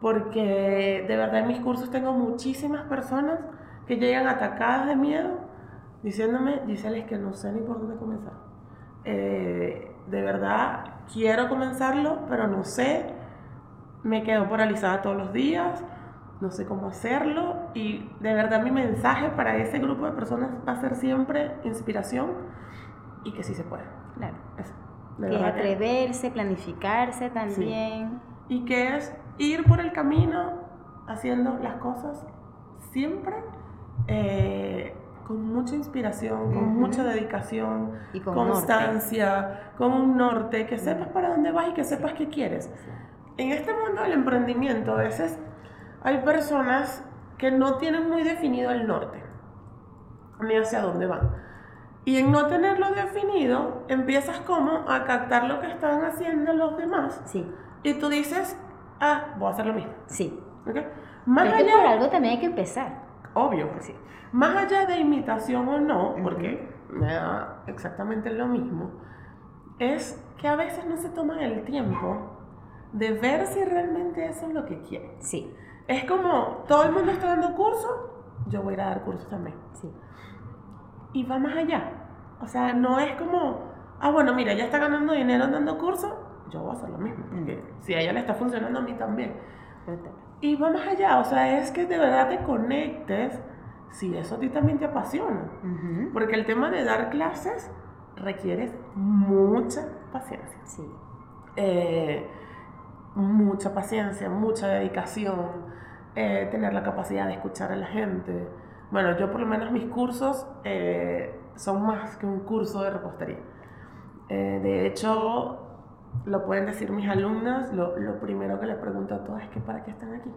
Porque de verdad en mis cursos tengo muchísimas personas que llegan atacadas de miedo diciéndome, Giselle, es que no sé ni por dónde comenzar. Eh, de verdad quiero comenzarlo, pero no sé. Me quedo paralizada todos los días, no sé cómo hacerlo. Y de verdad mi mensaje para ese grupo de personas va a ser siempre inspiración y que sí se puede. Claro. Eso. Que es verdad que- atreverse, planificarse también. y que es ir por el camino haciendo las cosas siempre eh, con mucha inspiración, con Ujú. mucha dedicación, Y con constancia, con un norte, que sepas para dónde vas y que sepas qué quieres. En este mundo del emprendimiento a veces hay personas que no tienen muy definido el norte, ni hacia dónde van. Y en no tenerlo definido, empiezas como a captar lo que están haciendo los demás Sí, y tú dices, ah, voy a hacer lo mismo. sí. Más Pero es que por allá, algo también hay que empezar. obvio, Sí. más allá de imitación o no, porque me da exactamente lo mismo, es que a veces no se toman el tiempo de ver si realmente eso es lo que quieren. Sí, Es como, todo el mundo está dando cursos, yo voy a ir a dar cursos también. sí. Y va más allá. O sea, no es como, ah, bueno, mira, ella está ganando dinero dando cursos, yo voy a hacer lo mismo, porque si a ella le está funcionando, a mí también. Y va más allá, o sea, es que de verdad te conectes si eso a ti también te apasiona. Porque el tema de dar clases requiere mucha paciencia. Sí. Eh, mucha paciencia, mucha dedicación, eh, tener la capacidad de escuchar a la gente. Bueno, yo por lo menos mis cursos eh, son más que un curso de repostería. de hecho, lo pueden decir mis alumnas, lo, lo, primero que les pregunto a todas es que para qué están aquí.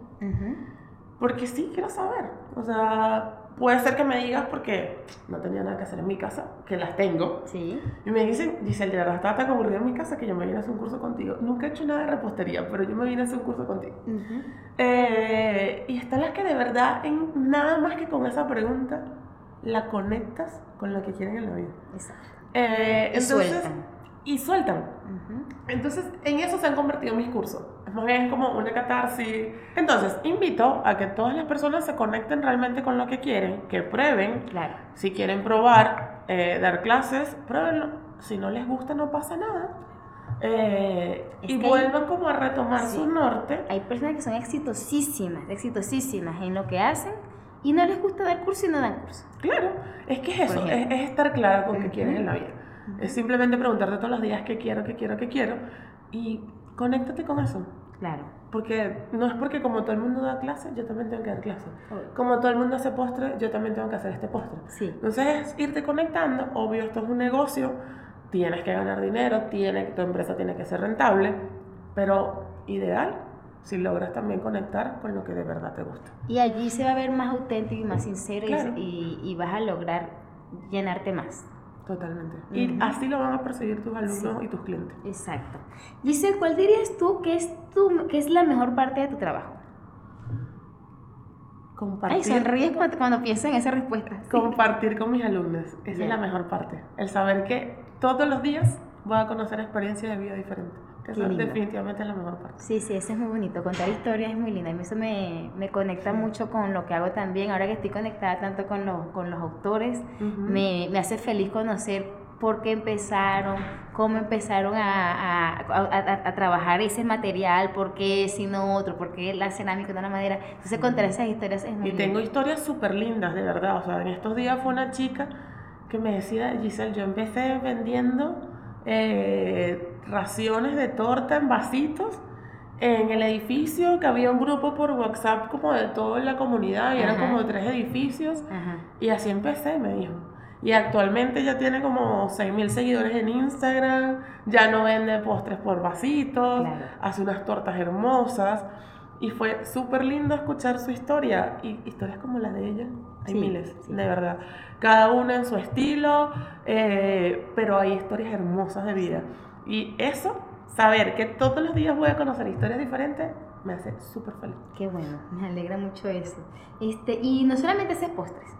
Porque sí, quiero saber. O sea, puede ser que me digas porque no tenía nada que hacer en mi casa, que las tengo. Sí. Y me dicen, dice, de verdad estaba tan aburrida en mi casa que yo me vine a hacer un curso contigo. Nunca he hecho nada de repostería, pero yo me vine a hacer un curso contigo. Eh, y están las que de verdad, en nada más que con esa pregunta, la conectas con lo que quieren en la vida. Exacto. Eh, y sueltan y sueltan. Entonces, en eso se han convertido mis cursos. Es más bien como una catarsis. Entonces, invito a que todas las personas se conecten realmente con lo que quieren, que prueben. Claro. Si quieren probar, eh, dar clases, pruébenlo. Si no les gusta, no pasa nada. Eh, y vuelvan como a retomar su norte. Hay personas que son exitosísimas, exitosísimas en lo que hacen y no les gusta dar curso y no dan curso. Claro, es que es eso, es, estar claro con qué quieren en la vida. Es simplemente preguntarte todos los días qué quiero, qué quiero, qué quiero y conéctate con eso. Claro. Porque no es porque como todo el mundo da clase, yo también tengo que dar clase. Como todo el mundo hace postre, yo también tengo que hacer este postre. Sí. Entonces es irte conectando, obvio esto es un negocio, tienes que ganar dinero, tiene, tu empresa tiene que ser rentable, pero ideal si logras también conectar con lo que de verdad te gusta. Y allí se va a ver más auténtico y más sincero y, y vas a lograr llenarte más. Totalmente. Y así lo van a percibir tus alumnos y tus clientes. Exacto. Giselle, ¿cuál dirías tú que es, tu, que es la mejor parte de tu trabajo? Compartir. Ay, sonríes cuando, cuando piensas en esa respuesta. Compartir con mis alumnos. Esa es la mejor parte. El saber que todos los días voy a conocer experiencias de vida diferentes. Eso definitivamente es la mejor parte. Sí, sí, eso es muy bonito. Contar historias es muy lindo. A mí eso me, me conecta mucho con lo que hago también. Ahora que estoy conectada tanto con, los, con los autores, me, me, hace feliz conocer por qué empezaron, cómo empezaron a, a, a, trabajar ese material, por qué sino otro, por qué la cerámica de una madera. Entonces, contar esas historias es muy Y tengo historias súper lindas, de verdad. O sea, en estos días fue una chica que me decía, Giselle, yo empecé vendiendo eh, raciones de torta en vasitos en el edificio, que había un grupo por WhatsApp como de toda la comunidad y eran como tres edificios. Y así empecé, me dijo. Y actualmente ya tiene como 6.000 seguidores en Instagram, ya no vende postres por vasitos, hace unas tortas hermosas. Y fue súper lindo escuchar su historia. Y historias como la de ella, hay miles, de verdad. Cada una en su estilo, eh, pero hay historias hermosas de vida. Y eso, saber que todos los días voy a conocer historias diferentes, me hace súper feliz. Qué bueno, me alegra mucho eso. Este, y no solamente haces postres,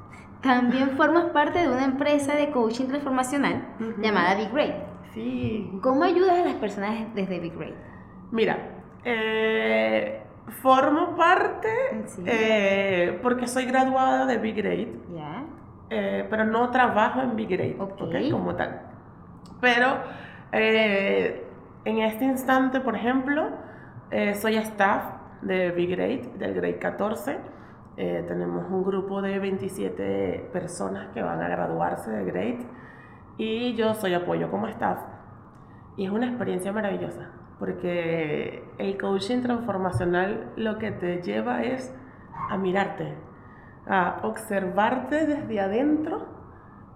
también formas parte de una empresa de coaching transformacional llamada Big Great. Sí. ¿Cómo ayudas a las personas desde Big Great? Mira, eh, formo parte eh, porque soy graduada de Big Great. Eh, pero no trabajo en Big Great, okay. como tal. Pero eh, en este instante, por ejemplo, soy staff de Big Great, del Grade 14. tenemos un grupo de 27 personas que van a graduarse de Great y yo soy apoyo como staff. Y es una experiencia maravillosa porque el coaching transformacional lo que te lleva es a mirarte, a observarte desde adentro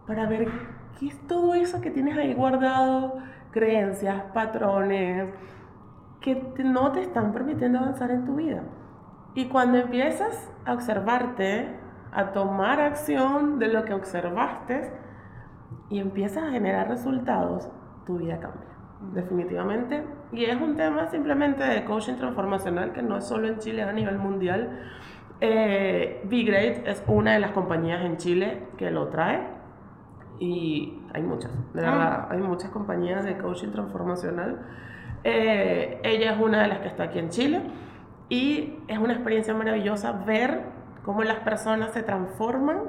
para ver qué es todo eso que tienes ahí guardado, creencias, patrones, que no te están permitiendo avanzar en tu vida. Y cuando empiezas a observarte, a tomar acción de lo que observaste y empiezas a generar resultados, tu vida cambia definitivamente. Y es un tema simplemente de coaching transformacional que no es solo en Chile, a nivel mundial. Eh, Be Great es una de las compañías en Chile que lo trae y hay muchas, de ah. verdad, hay muchas compañías de coaching transformacional. Eh, ella es una de las que está aquí en Chile y es una experiencia maravillosa ver cómo las personas se transforman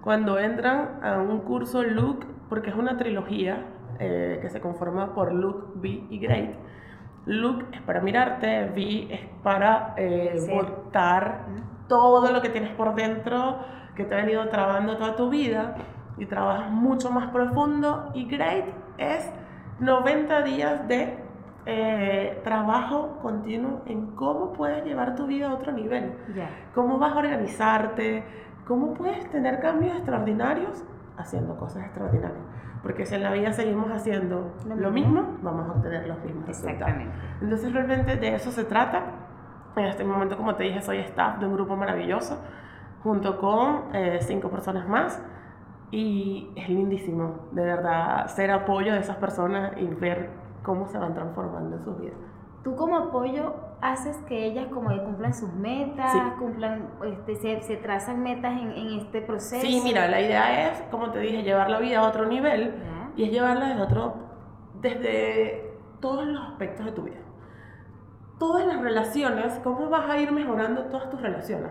cuando entran a un curso Look, porque es una trilogía, eh, que se conforma por Look, Be y Great. Look es para mirarte, V es para eh, botar todo lo que tienes por dentro, que te ha venido trabajando toda tu vida y trabajas mucho más profundo. Y Great es 90 días de eh, trabajo continuo en cómo puedes llevar tu vida a otro nivel, cómo vas a organizarte, cómo puedes tener cambios extraordinarios haciendo cosas extraordinarias. Porque si en la vida seguimos haciendo lo, mismo, vamos a obtener los mismos Exactamente. Entonces realmente de eso se trata. En este momento, como te dije, soy staff de un grupo maravilloso, junto con eh, cinco personas más. Y es lindísimo, de verdad, ser apoyo de esas personas y ver cómo se van transformando en sus vidas. Tú como apoyo haces que ellas como que cumplan sus metas, cumplan, este, se, se, trazan metas en, en, este proceso. Sí, mira, la idea es, como te dije, llevar la vida a otro nivel y es llevarla desde otro, desde todos los aspectos de tu vida. Todas las relaciones, cómo vas a ir mejorando todas tus relaciones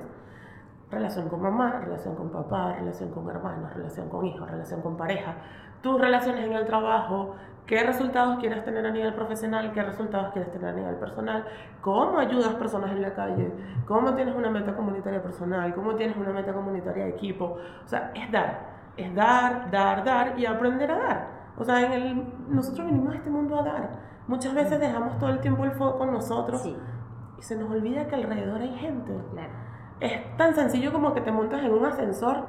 relación con mamá, relación con papá, relación con hermanos, relación con hijos, relación con pareja, tus relaciones en el trabajo, qué resultados quieres tener a nivel profesional, qué resultados quieres tener a nivel personal, cómo ayudas personas en la calle, cómo tienes una meta comunitaria personal, cómo tienes una meta comunitaria de equipo. O sea, es dar, es dar, dar, dar y aprender a dar. O sea, en el, nosotros venimos a este mundo a dar. Muchas veces dejamos todo el tiempo el foco con nosotros y se nos olvida que alrededor hay gente. Claro es tan sencillo como que te montas en un ascensor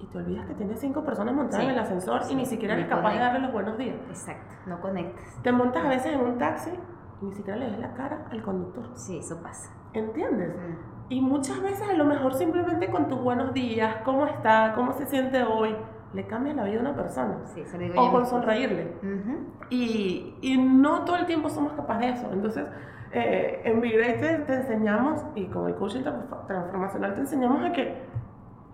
y te olvidas que tienes cinco personas montadas en el ascensor y ni siquiera eres capaz de darle los buenos días. Exacto, no conectas. Te montas a veces en un taxi y ni siquiera le ves la cara al conductor. Sí, eso pasa. ¿Entiendes? Y muchas veces a lo mejor simplemente con tus buenos días, cómo está, cómo se siente hoy, le cambia la vida a una persona. Sí, se digo o con sonreírle. y, y no todo el tiempo somos capaces de eso. Entonces, eh, en Big te, enseñamos, y con el coaching transformacional te enseñamos a que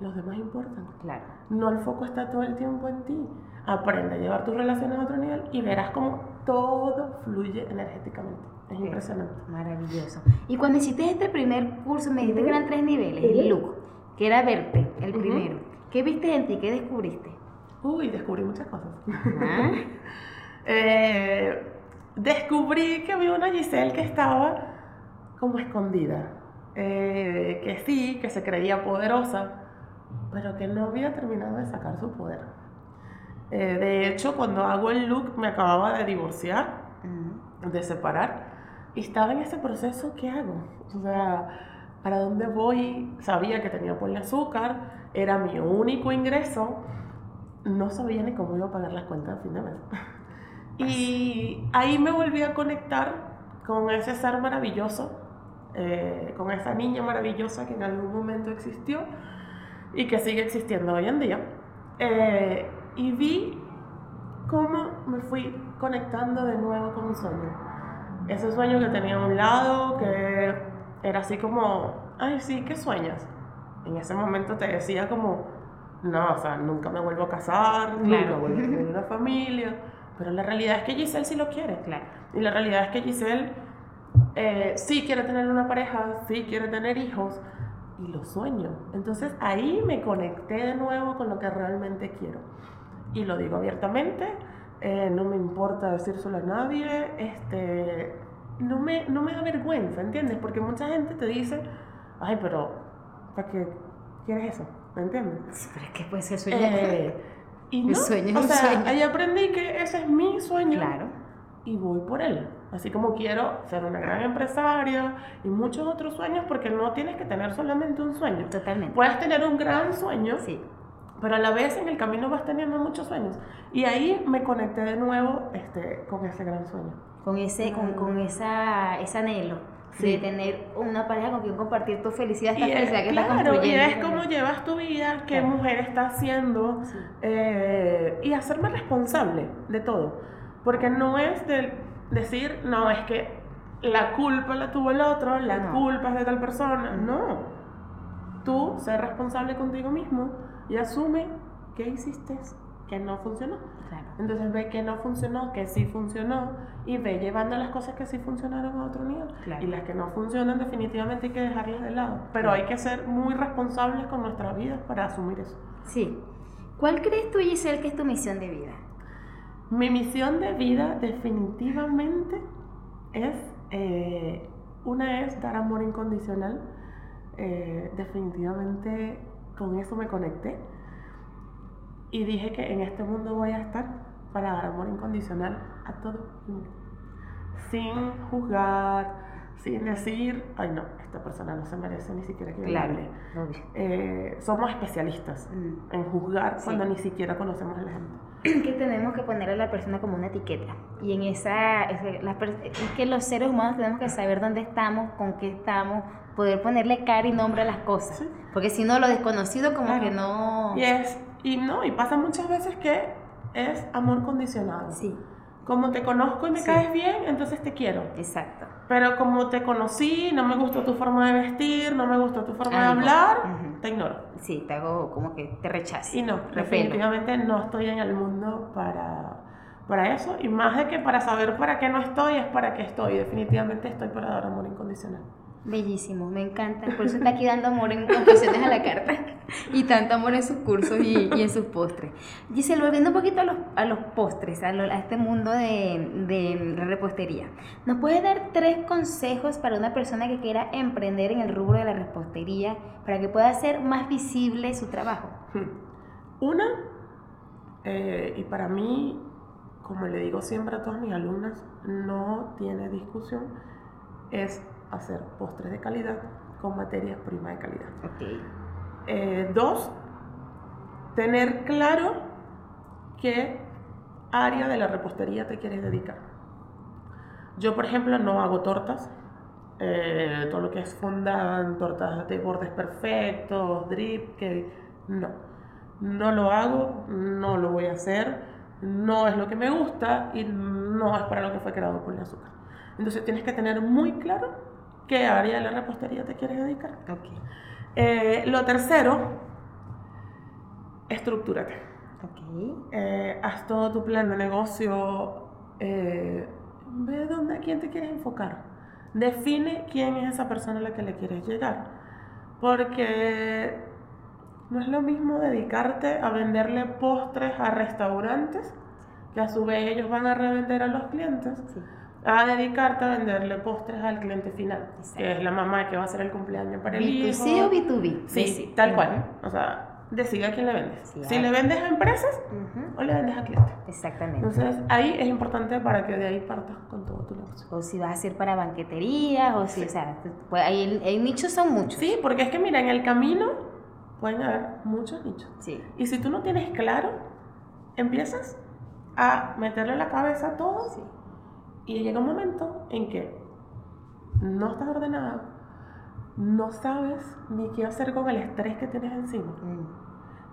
los demás importan. Claro. No el foco está todo el tiempo en ti. Aprende a llevar tus relaciones a otro nivel y verás cómo todo fluye energéticamente. Es impresionante. Maravilloso. Y cuando hiciste este primer curso, me dijiste que eran tres niveles, el look, que era verte, el primero. ¿Qué viste en ti? ¿Qué descubriste? Uy, descubrí muchas cosas. eh, descubrí que había una Giselle que estaba como escondida, eh, que sí, que se creía poderosa, pero que no había terminado de sacar su poder. Eh, de hecho, cuando hago el look me acababa de divorciar, de separar, y estaba en ese proceso, ¿qué hago? O sea, ¿para dónde voy? Sabía que tenía azúcar, era mi único ingreso, no sabía ni cómo iba a pagar las cuentas a fin de mes. Y ahí me volví a conectar con ese ser maravilloso, eh, con esa niña maravillosa que en algún momento existió y que sigue existiendo hoy en día. Eh, y vi cómo me fui conectando de nuevo con mi sueño. Ese sueño que tenía a un lado, que era así como, ay, sí, ¿qué sueñas? En ese momento te decía como, no, o sea, nunca me vuelvo a casar, nunca vuelvo a tener una familia. Pero la realidad es que Giselle sí lo quiere. Claro. Y la realidad es que Giselle eh, sí quiere tener una pareja, sí quiere tener hijos y lo sueño. Entonces ahí me conecté de nuevo con lo que realmente quiero. Y lo digo abiertamente, eh, no me importa decírselo a nadie, este, no, me, no me da vergüenza, ¿entiendes? Porque mucha gente te dice, ay, pero ¿para qué quieres eso? ¿Me entiendes? Pero es que puede ser sueño. Eh, y no, sueño o sea, ahí aprendí que ese es mi sueño. Claro. Y voy por él. Así como quiero ser una gran empresaria y muchos otros sueños, porque no tienes que tener solamente un sueño. Totalmente. Puedes tener un gran sueño, sí. pero a la vez en el camino vas teniendo muchos sueños. Y ahí me conecté de nuevo este, con ese gran sueño. Con ese, con, con esa, ese anhelo de tener una pareja con quien compartir tu felicidad, esta felicidad que estás construyendo. Y es cómo llevas tu vida, qué mujer está haciendo eh, y hacerme responsable de todo. Porque no es de decir, no, es que la culpa la tuvo el otro, la culpa es de tal persona. No. Tú ser responsable contigo mismo y asume qué hiciste que no funcionó. Entonces ve que no funcionó, que sí funcionó y ve llevando las cosas que sí funcionaron a otro nivel. Y las que no funcionan definitivamente hay que dejarlas de lado. Pero hay que ser muy responsables con nuestra vida para asumir eso. Sí. ¿Cuál crees tú, Giselle, que es tu misión de vida? Mi misión de vida definitivamente es, eh, una es dar amor incondicional. Eh, definitivamente con eso me conecté y dije que en este mundo voy a estar para dar amor incondicional a todo. Sin juzgar, sin decir, ay no, esta persona no se merece ni siquiera que claro, eh, somos especialistas mm. en juzgar cuando ni siquiera conocemos a la gente. Que tenemos que poner a la persona como una etiqueta. Y en esa, es, que los seres humanos tenemos que saber dónde estamos, con qué estamos, poder ponerle cara y nombre a las cosas. Porque si no, lo desconocido como que no... Y es, y no, y pasa muchas veces que es amor condicionado. Sí. Como te conozco y me caes bien, entonces te quiero. Exacto. Pero como te conocí, no me gustó tu forma de vestir, no me gustó tu forma de hablar, te ignoro. Sí, te hago como que te rechazo. Y no, definitivamente no estoy en el mundo para, para eso. Y más de que para saber para qué no estoy, es para qué estoy. Definitivamente estoy para dar amor incondicional. Bellísimo, me encanta. Por eso está aquí dando amor en ocasiones a la carta y tanto amor en sus cursos y, en sus postres. Giselle, volviendo un poquito a los, a los postres, a, este mundo de, de, la repostería, ¿nos puedes dar tres consejos para una persona que quiera emprender en el rubro de la repostería para que pueda hacer más visible su trabajo? Hmm. Una, eh, y para mí, como le digo siempre a todas mis alumnas, no tiene discusión, es hacer postres de calidad con materias primas de calidad. Eh, dos, tener claro qué área de la repostería te quieres dedicar. Yo, por ejemplo, no hago tortas. Eh, todo lo que es fondant, tortas de bordes perfectos, drip, que no. No lo hago, no lo voy a hacer, no es lo que me gusta y no es para lo que fue creado por el azúcar. Entonces tienes que tener muy claro qué área de la repostería te quieres dedicar. Okay. Eh, lo tercero, estructúrate. Okay. Eh, haz todo tu plan de negocio, eh, ve dónde, a quién te quieres enfocar. Define quién es esa persona a la que le quieres llegar. Porque no es lo mismo dedicarte a venderle postres a restaurantes, que a su vez ellos van a revender a los clientes. Sí a dedicarte a venderle postres al cliente final, que es la mamá que va a hacer el cumpleaños para el hijo. ¿B2C o B2B? Sí, tal cual. O sea, decide a quién le vendes. si le vendes a empresas o le vendes a clientes. Exactamente. Entonces, ahí es importante para que de ahí partas con todo tu negocio. O si vas a ser para banqueterías, o si, o sea, pues ahí hay nichos son muchos. Sí, porque es que mira, en el camino pueden haber muchos nichos. Sí. Y si tú no tienes claro, empiezas a meterle la cabeza a todo. Sí y llega un momento en que no estás ordenado, no sabes ni qué hacer con el estrés que tienes encima. Mm.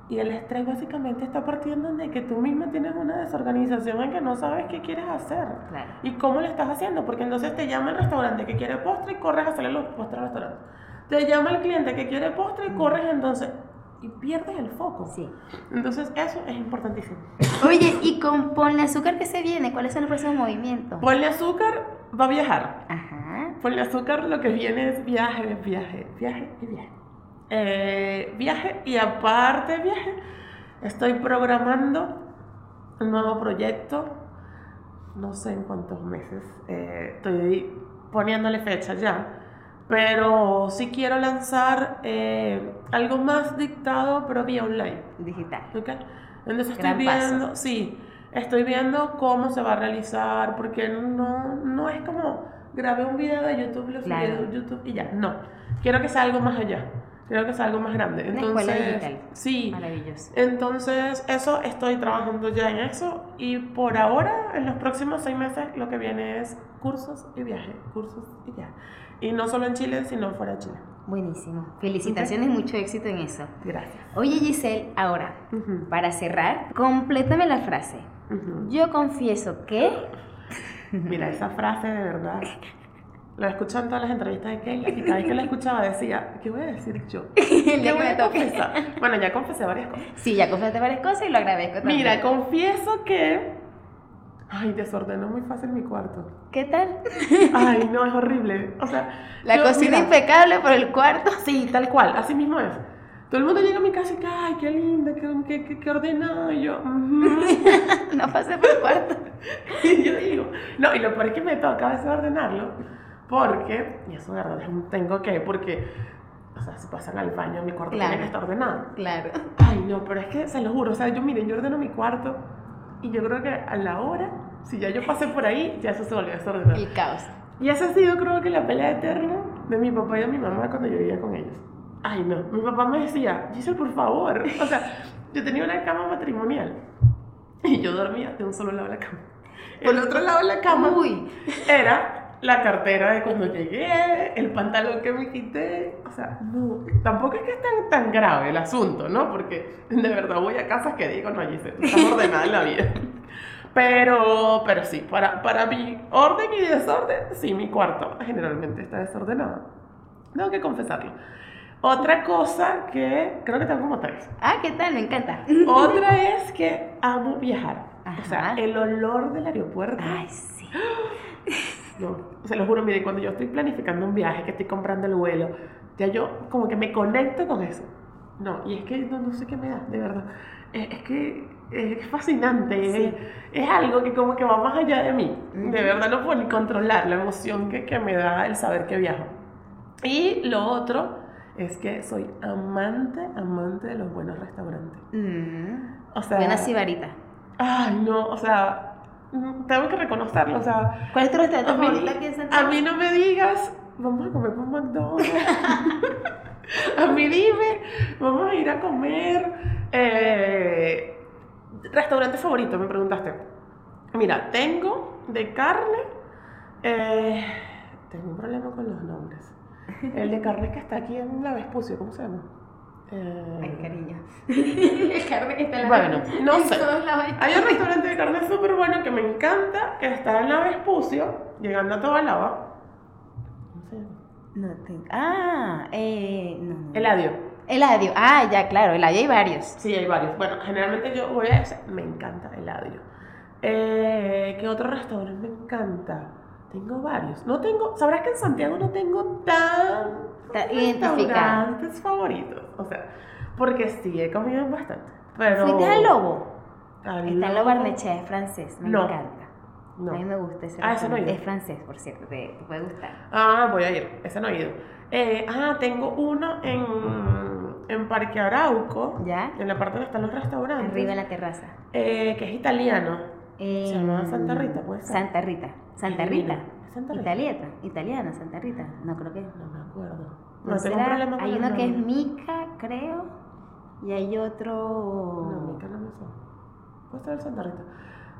Y el estrés básicamente está partiendo de que tú misma tienes una desorganización en que no sabes qué quieres hacer. Y cómo lo estás haciendo. Porque entonces te llama el restaurante que quiere postre y corres a hacerle los postres al restaurante. Te llama el cliente que quiere postre y mm. corres entonces y pierdes el foco. Sí. Entonces, eso es importantísimo. Oye, ¿y con Ponle Azúcar qué se viene? ¿Cuáles son los próximos movimientos? Ponle Azúcar va a viajar. Ajá. Ponle Azúcar lo que viene es viaje, viaje, viaje y viaje. Eh, viaje y aparte viaje, estoy programando un nuevo proyecto, no sé en cuántos meses, eh, estoy poniéndole fecha ya pero sí quiero lanzar eh, algo más dictado, pero vía online. Digital. ¿Okay? Entonces estoy viendo, sí, estoy viendo cómo se va a realizar, porque no, no es como grabé un video de YouTube, lo subí de YouTube y ya. No, quiero que sea algo más allá. Quiero que sea algo más grande. Entonces, sí. Maravilloso. Entonces, eso estoy trabajando ya en eso. Y por ahora, en los próximos seis meses, lo que viene es cursos y viaje. Cursos y viaje. Y no solo en Chile, sino fuera de Chile. Buenísimo. Felicitaciones, mucho éxito en eso. Gracias. Oye Giselle, ahora, para cerrar, complétame la frase. Yo confieso que... Mira, esa frase de verdad... La he escuchado en todas las entrevistas de Keila y cada vez que la escuchaba decía, ¿qué voy a decir yo? ¿Qué voy a confesar? Bueno, ya confesé varias cosas. Sí, ya confesé varias cosas y lo agradezco también. Mira, confieso que Ay, desordenó muy fácil mi cuarto. ¿Qué tal? Ay, no, es horrible. O sea, la cocina impecable, por el cuarto. Sí, tal cual, así mismo es. Todo el mundo llega a mi casa y que, ay, qué linda, qué, qué, qué, ordenado. Y yo, no pasé por el cuarto. y yo digo, no, y lo peor es que me toca a veces ordenarlo, porque, y eso de verdad es un tengo que, porque, o sea, si pasan al baño, mi cuarto tiene que estar ordenado. Claro. Ay, no, pero es que se lo juro, o sea, yo miren, yo ordeno mi cuarto y yo creo que a la hora, si ya yo pasé por ahí, ya eso se volvió a desordenar. El caos. Y esa ha sido, creo que, la pelea eterna de mi papá y de mi mamá cuando yo vivía con ellos. Ay, no, mi papá me decía, Giselle, por favor. O sea, yo tenía una cama matrimonial y yo dormía de un solo lado de la cama. El otro lado de la cama Uy. era la cartera de cuando llegué, el pantalón que me quité. O sea, no, tampoco es que es tan, tan grave el asunto, ¿no? Porque de verdad voy a casas que digo, no, Giselle, está ordenada en la vida. Pero, pero sí, para, para mi orden y desorden, sí, mi cuarto generalmente está desordenado. Tengo que confesarlo. Otra cosa que creo que tengo como tres. Ah, ¿qué tal? Me encanta. Otra es que amo viajar. O sea, el olor del aeropuerto. Ay, sí. No, se lo juro, mire, cuando yo estoy planificando un viaje, que estoy comprando el vuelo, ya yo como que me conecto con eso. No, y es que no, no sé qué me da, de verdad. Es, es que es fascinante, Sí. es, es algo que como que va más allá de mí. De verdad no puedo ni controlar la emoción que, que me da el saber que viajo. Y lo otro es que soy amante, amante de los buenos restaurantes. Mm. O sea, Buena sibarita. Ay, no, o sea, tengo que reconocerlo, o sea, ¿Cuál es tu restaurante a mí, favorito aquí en a Santiago? mí no me digas, vamos a comer por McDonald's. a mí dime, vamos a ir a comer. Eh, restaurante favorito, me preguntaste. Mira, tengo de carne. eh, tengo un problema con los nombres. El de carne que está aquí en la Vespucio, ¿cómo se llama? Eh, Ay, cariño. El carne que está en la Bueno, no sé. todos lados. Hay un restaurante de carne súper bueno que me encanta, que está en la Vespucio, llegando a Tobalaba. ¿Cómo se llama? No tengo. Ah, eh. No, no. Eladio. Eladio. Ah, ya, claro, Eladio hay varios. Sí, hay varios. Bueno, generalmente yo voy a ese. Me encanta Eladio. Eh, ¿Qué otro restaurante me encanta? Tengo varios. No tengo, sabrás que en Santiago no tengo tan restaurantes favoritos. O sea, porque sí he comido bastante. Pero. ¿Fuiste al Lobo? al Está en Lobo- Barnechea, es francés, me No. encanta. No. A mí me gusta ese Ah, ese no he ido. Es francés, por cierto, te, te puede gustar. Ah, voy a ir. Ese no he ido. Eh, ah, tengo uno en, en Parque Arauco. ¿Ya? En la parte donde están los restaurantes. Arriba en la terraza. eh, que es italiano. Se llama Santa Rita, ¿puede ser? Santa Rita. Santa. Rita. ¿Es Santa Rita? Italiana, italiana, Santa Rita. No creo que. No me acuerdo. No tengo será. problema con Hay uno que es. Mica, creo. Y hay otro. No, Mica no me suena. Puede ser el Santa Rita.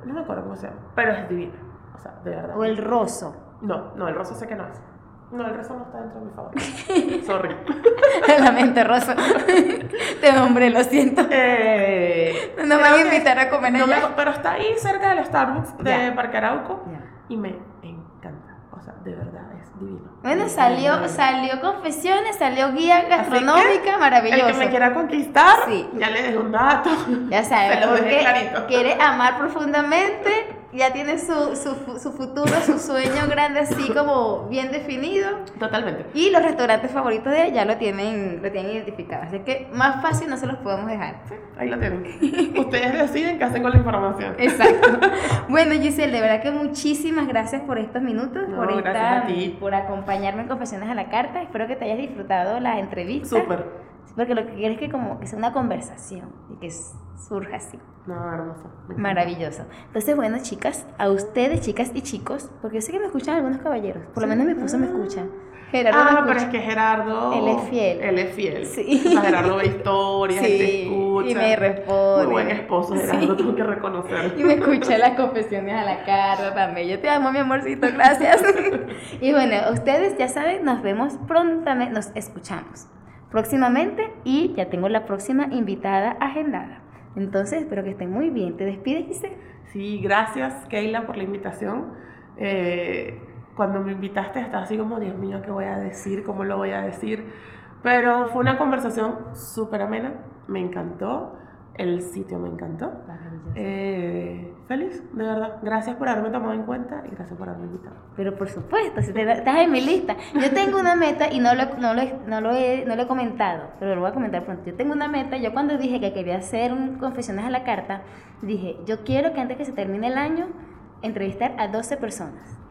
No me acuerdo cómo se llama. Pero es divino. O sea, de verdad. O el Rosso. No, no, el rosa sé que no es. No, el rosa no está dentro de mi favorito. Sorry. Lamento, Rosso. Te nombré, lo siento. Eh, No me van a invitar a comer no me- allá. pero está ahí cerca del Starbucks de Ya. Parque Arauco Ya. y me encanta. O sea, de verdad, divino. Bueno, salió, salió confesiones, salió guía gastronómica, maravilloso. El que me quiera conquistar, Sí. ya le dejo un dato. Ya sabes, Se lo dejé porque clarito. quiere amar profundamente, ya tiene su, su, su futuro, su sueño grande así como bien definido. Totalmente. Y los restaurantes favoritos de ella ya lo tienen, lo tienen identificado. Así que más fácil no se los podemos dejar. Sí, ahí lo tienen. Ustedes deciden qué hacen con la información. Exacto. Bueno, Giselle, de verdad que muchísimas gracias por estos minutos, No, por, gracias esta- a ti. por acompañarme en Confesiones a la Carta. Espero que te hayas disfrutado la entrevista. Súper. Porque lo que quiero es que como que sea una conversación y que s- surja así. No, hermoso. Maravilloso. Entonces, bueno, chicas, a ustedes, chicas y chicos, porque yo sé que me escuchan algunos caballeros, por lo menos mi esposo me escucha. Gerardo Ah, escucha. pero es que Gerardo. Él es fiel. Él es fiel. Sí. Sea, Gerardo ve historias, él te Sí, escucha. y me responde. Muy buen esposo, Gerardo, Sí. tengo que reconocer. Y me escucha las confesiones a la cara también. Yo te amo, mi amorcito, gracias. y bueno, ustedes ya saben, nos vemos prontamente, nos escuchamos próximamente y ya tengo la próxima invitada agendada. Entonces, espero que estén muy bien. ¿Te despides, Giselle? Sí, gracias, Keila, por la invitación. Eh, cuando me invitaste estaba así como, Dios mío, ¿qué voy a decir? ¿Cómo lo voy a decir? Pero fue una conversación súper amena, me encantó, el sitio me encantó. Eh, feliz, de verdad. Gracias por haberme tomado en cuenta y gracias por haberme invitado. Pero por supuesto, si te, estás en mi lista. Yo tengo una meta y no lo, no, lo, no, lo he, no lo he comentado, pero lo voy a comentar pronto. Yo tengo una meta, yo cuando dije que quería hacer un confesiones a la carta, dije, yo quiero que antes que se termine el año, entrevistar a 12 personas.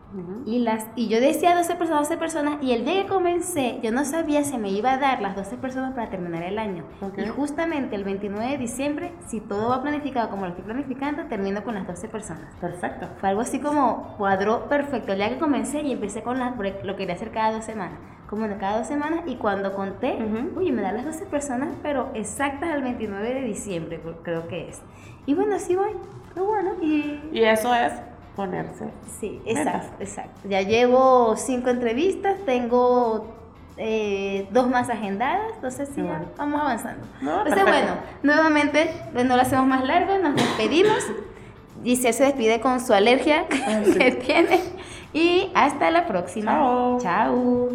Y, las, y yo decía 12 personas, 12 personas, y el día que comencé, yo no sabía si me iba a dar las 12 personas para terminar el año. Y justamente el 29 de diciembre, si todo va planificado como lo estoy planificando, termino con las 12 personas. Perfecto. Fue algo así como cuadró perfecto. El día que comencé y empecé con las, lo quería hacer cada dos semanas. Como de cada dos semanas, y cuando conté, uy, me da las 12 personas, pero exactas al 29 de diciembre, creo que es. Y bueno, así voy. Qué bueno. Y, y eso es ponerse. Sí, exacto, exacto. Ya llevo cinco entrevistas, tengo eh, dos más agendadas, entonces sí, vamos avanzando. entonces, bueno, nuevamente, no lo hacemos más largo, nos despedimos. Giselle se despide con su alergia ah, que tiene. Y hasta la próxima. Chao. Chao.